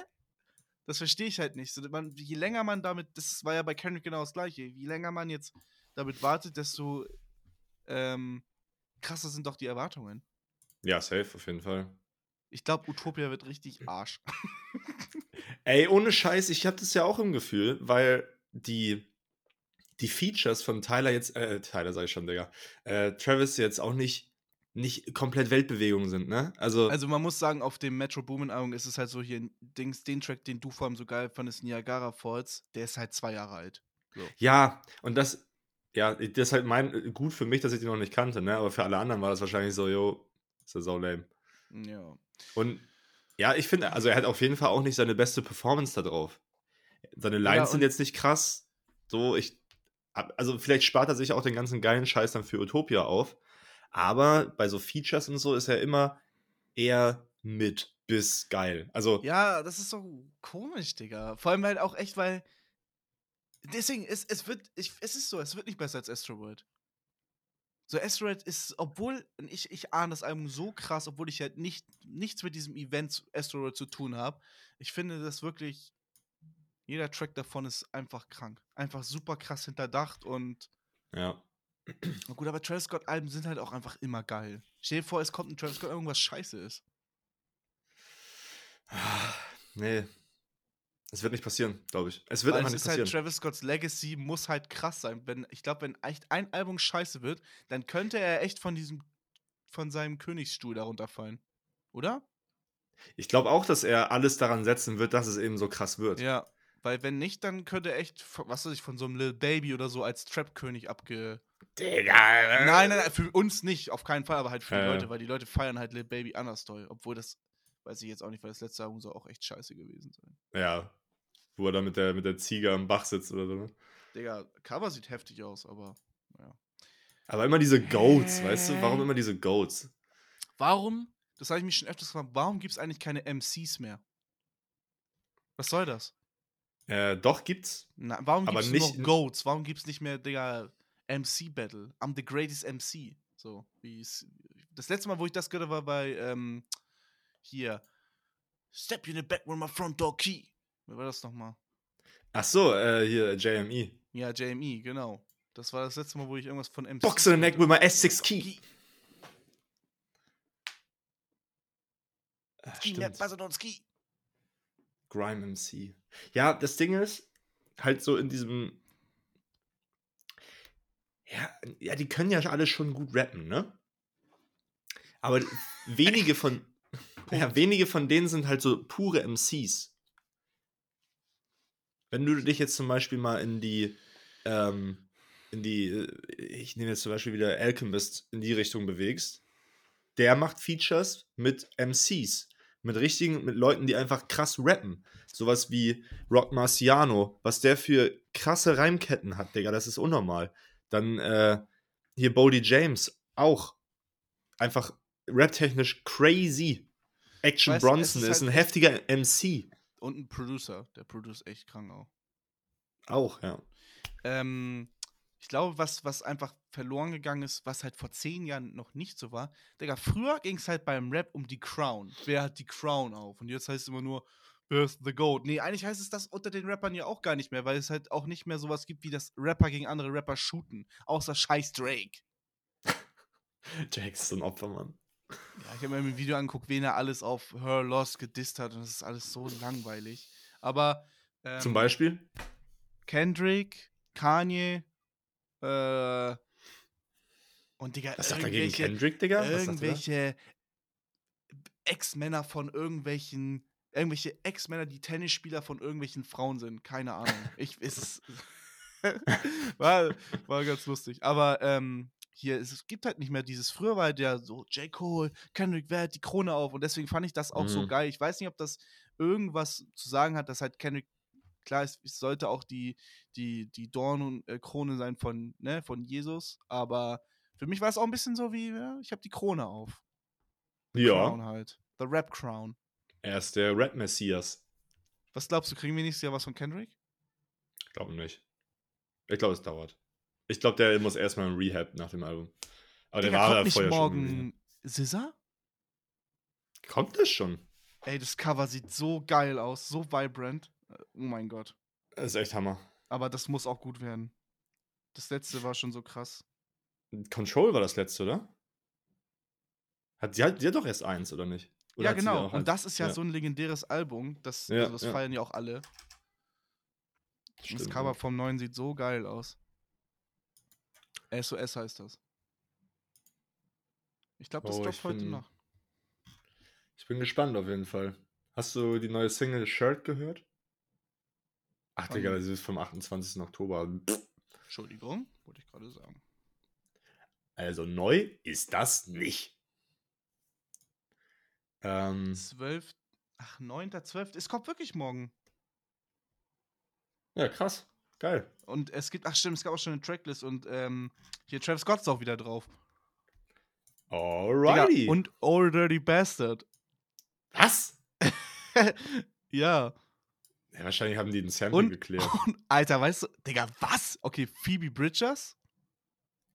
Das verstehe ich halt nicht. So, man, je länger man damit, das war ja bei Kendrick genau das gleiche, je länger man jetzt damit wartet, desto ähm, krasser sind doch die Erwartungen. ja, safe, auf jeden Fall. Ich glaube, Utopia wird richtig Arsch. (laughs) Ey, ohne Scheiß, ich habe das ja auch im Gefühl, weil die, die Features von Tyler jetzt, äh, Tyler sag ich schon, Digga, äh, Travis jetzt auch nicht, nicht komplett Weltbewegung sind, ne? Also, Also man muss sagen, auf dem Metro Boomin Album ist es halt so hier, Dings, den Track, den du vor allem so geil fandest, Niagara Falls, der ist halt zwei Jahre alt. ja, und das, ja, das ist halt mein, gut für mich, dass ich die noch nicht kannte, ne? Aber für alle anderen war das wahrscheinlich so, yo, ist ja so lame. Ja. Und ja, ich finde, also er hat auf jeden Fall auch nicht seine beste Performance da drauf. Seine Lines sind und- jetzt nicht krass. So, ich. Also, vielleicht spart er sich auch den ganzen geilen Scheiß dann für Utopia auf. Aber bei so Features und so ist er immer eher mit bis geil. Also, Ja, das ist so komisch, Digga. Vor allem halt auch echt, weil. Deswegen, es, es wird, ich, es ist so, es wird nicht besser als Astroworld. So, Astroworld ist, obwohl, ich, ich ahne das Album so krass, obwohl ich halt nicht, nichts mit diesem Event Astroworld zu tun habe. Ich finde das wirklich, jeder Track davon ist einfach krank. Einfach super krass hinterdacht und ja. Gut, aber Travis Scott-Alben sind halt auch einfach immer geil. Stell dir vor, es kommt ein Travis Scott, irgendwas scheiße ist. Nee. Es wird nicht passieren, glaube ich. Es wird Weil einfach es nicht halt, passieren. Travis Scotts Legacy muss halt krass sein. Wenn, ich glaube, wenn echt ein Album scheiße wird, dann könnte er echt von diesem, von seinem Königsstuhl darunter fallen. Oder? ich glaube auch, dass er alles daran setzen wird, dass es eben so krass wird. Ja. Weil wenn nicht, dann könnte er echt, was weiß ich, von so einem Lil Baby oder so als Trap-König abge. Digga. Nein, nein, nein, für uns nicht, auf keinen Fall, aber halt für die ja. Leute, weil die Leute feiern halt Lil Baby anders toll. Obwohl das, weiß ich jetzt auch nicht, weil das letzte Album soll auch echt scheiße gewesen sein. Ja. Wo er da mit der, mit der Ziege am Bach sitzt oder so. ne? Digga, Cover sieht heftig aus, aber ja. Aber immer diese Goats, weißt du? Warum Hä? immer diese Goats? Warum, das habe ich mich schon öfters gefragt, warum gibt es eigentlich keine MCs mehr? Was soll das? Äh, doch gibt's. Na, warum gibt es nicht- noch Goats? Warum gibt es nicht mehr, Digga, MC-Battle? I'm the greatest MC. So, wie es. Das letzte Mal, wo ich das gehört habe, war bei, ähm, hier. Step you in the back with my front door key. Wer war das nochmal? Ach so, äh, hier JME. Ja, JME, genau. Das war das letzte Mal, wo ich irgendwas von MC. Box in the neck with my S6 key. Ah, Ski, ski. Grime MC. Ja, das Ding ist, halt so in diesem. Ja, ja, die können ja alle schon gut rappen, ne? Aber (laughs) wenige von. Ja, wenige von denen sind halt so pure MCs. Wenn du dich jetzt zum Beispiel mal in die, ähm, in die, äh, ich nehme jetzt zum Beispiel wieder Alchemist in die Richtung bewegst, der macht Features mit MCs, mit richtigen, mit Leuten, die einfach krass rappen. Sowas wie Rock Marciano, was der für krasse Reimketten hat, Digga, das ist unnormal. Dann äh, hier Bodie James, auch einfach raptechnisch crazy. Action Weißt Bronson ist ist, halt ein heftiger MC. Und ein Producer. Der produce echt krank auch. Auch, ja. Ähm, ich glaube, was, was einfach verloren gegangen ist, was halt vor zehn Jahren noch nicht so war. Digga, früher ging es halt beim Rap um die Crown. Wer hat die Crown auf? Und jetzt heißt es immer nur, wer ist the GOAT? Nee, eigentlich heißt es das unter den Rappern ja auch gar nicht mehr, weil es halt auch nicht mehr sowas gibt, wie das Rapper gegen andere Rapper shooten. Außer scheiß Drake. (laughs) Drake ist so ein Opfermann. Ja, ich habe mir ein Video angeguckt, wen er alles auf Her Loss gedisst hat und das ist alles so langweilig. Aber ähm, Zum Beispiel? Kendrick, Kanye, äh, und Digga, Was sagt er gegen Kendrick, Digga? Irgendwelche Ex-Männer von irgendwelchen, irgendwelche Ex-Männer, die Tennisspieler von irgendwelchen Frauen sind. Keine Ahnung. Ich, ist, (laughs) war, war ganz lustig. Aber ähm, hier, es gibt halt nicht mehr dieses. Früher war der so, J. Cole, Kendrick, wer hat die Krone auf? Und deswegen fand ich das auch so Mhm. geil. Ich weiß nicht, ob das irgendwas zu sagen hat, dass halt Kendrick, klar, es, es sollte auch die, die, die Dorn und äh, Krone sein von, ne, von Jesus, aber für mich war es auch ein bisschen so wie, ja, ich habe die Krone auf. Crown Ja, halt. The Rap Crown. er ist der Rap-Messias. Was glaubst du, kriegen wir nächstes Jahr was von Kendrick? Ich glaube nicht. Ich glaube, es dauert. Ich glaube, der muss erstmal im Rehab nach dem Album. Aber der Digga, war kommt da nicht vorher morgen? Rehab. Kommt das schon? Ey, das Cover sieht so geil aus, so vibrant. Äh, Oh mein Gott. Das ist echt Hammer. Aber das muss auch gut werden. Das letzte war schon so krass. Control war das letzte, oder? Hat, sie, hat, hat doch erst eins, oder nicht? Oder ja, genau. Und das ist ja, so ein legendäres Album. Das, Ja, also das ja. feiern ja auch alle. Stimmt, das ja. Cover vom neuen sieht so geil aus. SOS heißt das. Ich glaube, das Oh, droppt heute bin- noch. Ich bin gespannt auf jeden Fall. Hast du die neue Single Shirt gehört? Ach, Digga, das ist vom 28. Oktober. Entschuldigung, wollte ich gerade sagen. Also neu ist das nicht. Ähm, 12. Ach, 9.12. Es kommt wirklich morgen. ja, krass. Geil. Und es gibt, ach stimmt, es gab auch schon eine Tracklist und ähm, hier Travis Scott ist auch wieder drauf. Digga, Alrighty. und Old Dirty Bastard. was? (laughs) ja. Ja, wahrscheinlich haben die den Sample Und, geklärt. (laughs) und, Alter, weißt du, Digga, was? Okay, Phoebe Bridgers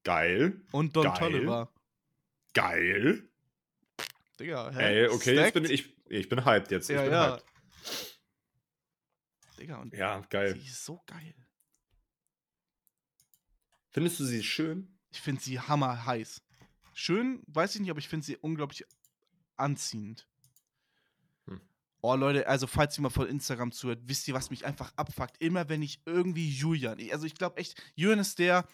Geil. und Don Geil. Tolliver. Geil. Digga, hä? Ey, okay, jetzt bin ich, ich bin hyped jetzt. Ich Ja, bin ja. hyped. Digga, und Ja, geil. sie ist so geil. Findest du sie schön? Ich finde sie hammer heiß. Schön, weiß ich nicht, aber ich finde sie unglaublich anziehend. Hm. Oh, Leute, also falls ihr mal von Instagram zuhört, wisst ihr, was mich einfach abfuckt? Immer wenn ich irgendwie Julian, also ich glaube echt, Julian ist der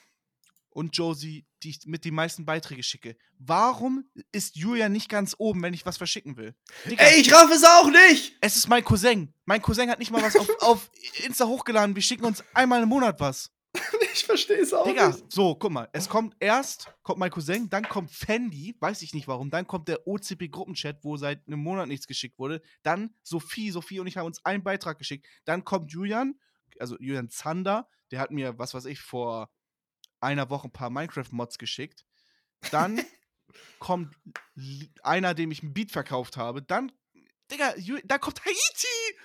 und Josie, die ich mit den meisten Beiträge schicke. Warum ist Julian nicht ganz oben, wenn ich was verschicken will? Digga, Ey, ich raff es auch nicht! es ist mein Cousin. Mein Cousin hat nicht mal was auf, (laughs) auf Insta hochgeladen. Wir schicken uns einmal im Monat was. (laughs) Ich verstehe es auch Digga, nicht. so, guck mal. Es kommt erst, kommt mein Cousin, dann kommt Fendi, weiß ich nicht warum, dann kommt der OCP-Gruppenchat, wo seit einem Monat nichts geschickt wurde. Dann Sophie, Sophie und ich haben uns einen Beitrag geschickt. Dann kommt Julian, also Julian Zander, der hat mir, was weiß ich, vor einer Woche ein paar Minecraft-Mods geschickt. Dann (laughs) kommt einer, dem ich ein Beat verkauft habe. Dann, Digga, da kommt Haiti!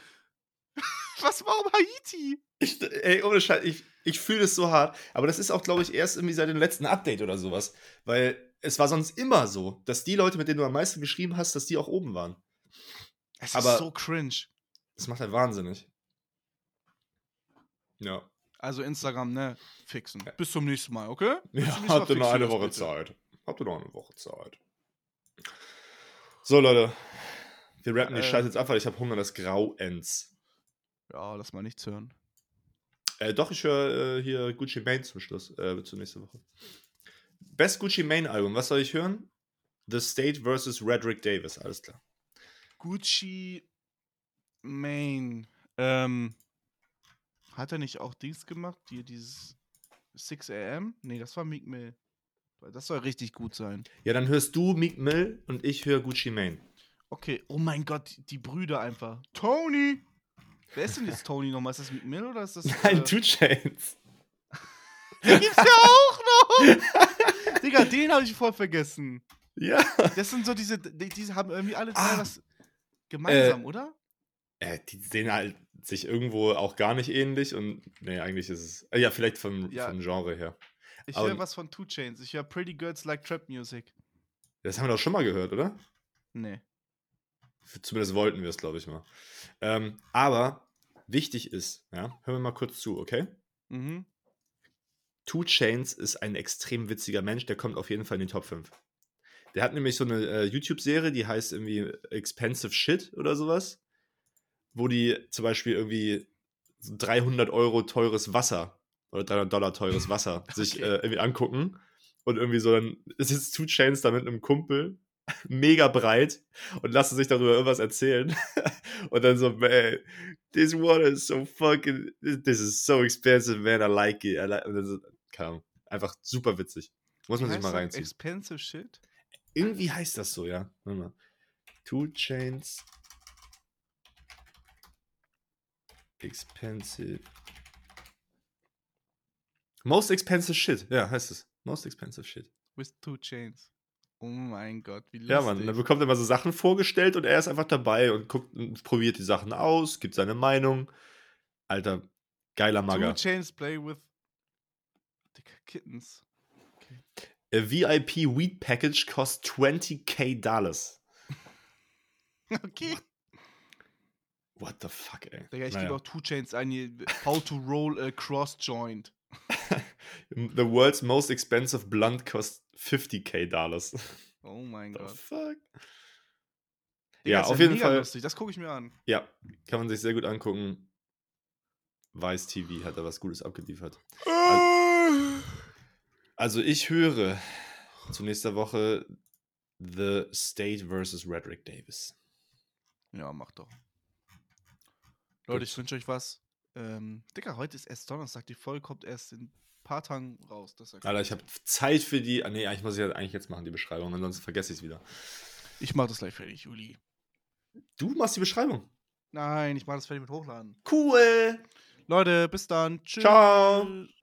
(laughs) Was, warum Haiti? Ich, ey, ohne Scheiß, ich, ich fühle es so hart. Aber das ist auch, glaube ich, erst irgendwie seit dem letzten Update oder sowas. Weil es war sonst immer so, dass die Leute, mit denen du am meisten geschrieben hast, dass die auch oben waren. Es Aber- ist so cringe. Das macht halt wahnsinnig. Ja. Also Instagram, ne? Fixen. Bis zum nächsten Mal, okay? Bis Ja, habt ihr noch eine das Woche bitte. Zeit. Habt ihr noch eine Woche Zeit. So, Leute. Wir rappen die Äh. Scheiße jetzt ab, weil ich habe Hunger des Grauens. Ja, lass mal nichts hören. Äh, doch, ich höre äh, hier Gucci Mane zum Schluss, äh, zur nächsten Woche. Best Gucci Mane Album, was soll ich hören? The State vs. Redrick Davis, alles klar. Gucci Mane. Ähm, hat er nicht auch Dings gemacht? Hier dieses 6 AM? Nee, das war Meek Mill. Das soll richtig gut sein. Ja, dann hörst du Meek Mill und ich höre Gucci Mane. Okay, oh mein Gott, die Brüder einfach. Tony! Wer ist denn jetzt Tony nochmal? Ist das Mill oder ist das. (laughs) Nein, äh, Two Chains. Den gibt's ja auch noch! Digga, den habe ich voll vergessen. Ja. Das sind so diese, die, diese haben irgendwie alle Ah. was gemeinsam, oder? Äh, die sehen halt sich irgendwo auch gar nicht ähnlich und nee, eigentlich ist es. Äh, ja, vielleicht vom, Ja. vom Genre her. Ich höre was von Two Chains. Ich höre Pretty Girls Like Trap Music. Das haben wir doch schon mal gehört, oder? Nee. Zumindest wollten wir es, glaube ich mal. Ähm, aber wichtig ist, ja, hören wir mal kurz zu, okay? Mhm. Two Chains ist ein extrem witziger Mensch, der kommt auf jeden Fall in die Top 5. Der hat nämlich so eine äh, YouTube-Serie, die heißt irgendwie Expensive Shit oder sowas, wo die zum Beispiel irgendwie so 300 Euro teures Wasser oder 300 Dollar teures Wasser (laughs) sich Okay. äh, irgendwie angucken und irgendwie so dann ist jetzt Two Chains da mit einem Kumpel mega breit und lassen sich darüber irgendwas erzählen. (laughs) und dann so, man, this water is so fucking, this is so expensive, man, I like it. I like, und dann so, Ahnung, einfach super witzig. Muss man Wie sich mal reinziehen. Expensive Shit? Irgendwie heißt das so, ja. Warte mal. Two Chains. Expensive. Most expensive shit. Ja, heißt es. Most expensive shit. With two chains. Oh mein Gott, wie lustig. Ja, Mann. Dann bekommt er immer so Sachen vorgestellt und er ist einfach dabei und guckt und probiert die Sachen aus, gibt seine Meinung. Alter, geiler Two Mager. chains play with Dicker Kittens. A VIP Weed Package cost 20k Dollars. (laughs) Okay. What the fuck, ey. Digga, ich Naja. gebe auch Two Chains ein. How to roll a cross joint. (laughs) The world's most expensive blunt cost 50k Dollars. Oh mein The Gott. fuck? Digga, Ja, auf jeden mega Fall. Lustig. Das gucke ich mir an. Ja, kann man sich sehr gut angucken. Vice TV hat da was Gutes abgeliefert. Also ich höre zu nächster Woche The State vs. Redrick Davis. Ja, mach doch. Leute, ich wünsche euch was. Ähm, Digga, heute ist erst Donnerstag. Die Folge kommt erst in paar Tagen raus. Das. Alter, ich habe Zeit für die. Ah, nee, eigentlich muss ich ja eigentlich jetzt machen, die Beschreibung, ansonsten vergesse ich es wieder. ich mach das gleich fertig, Juli. Du machst die Beschreibung. Nein, ich mach das fertig mit Hochladen. Cool. Leute, bis dann. Tschüss. Ciao.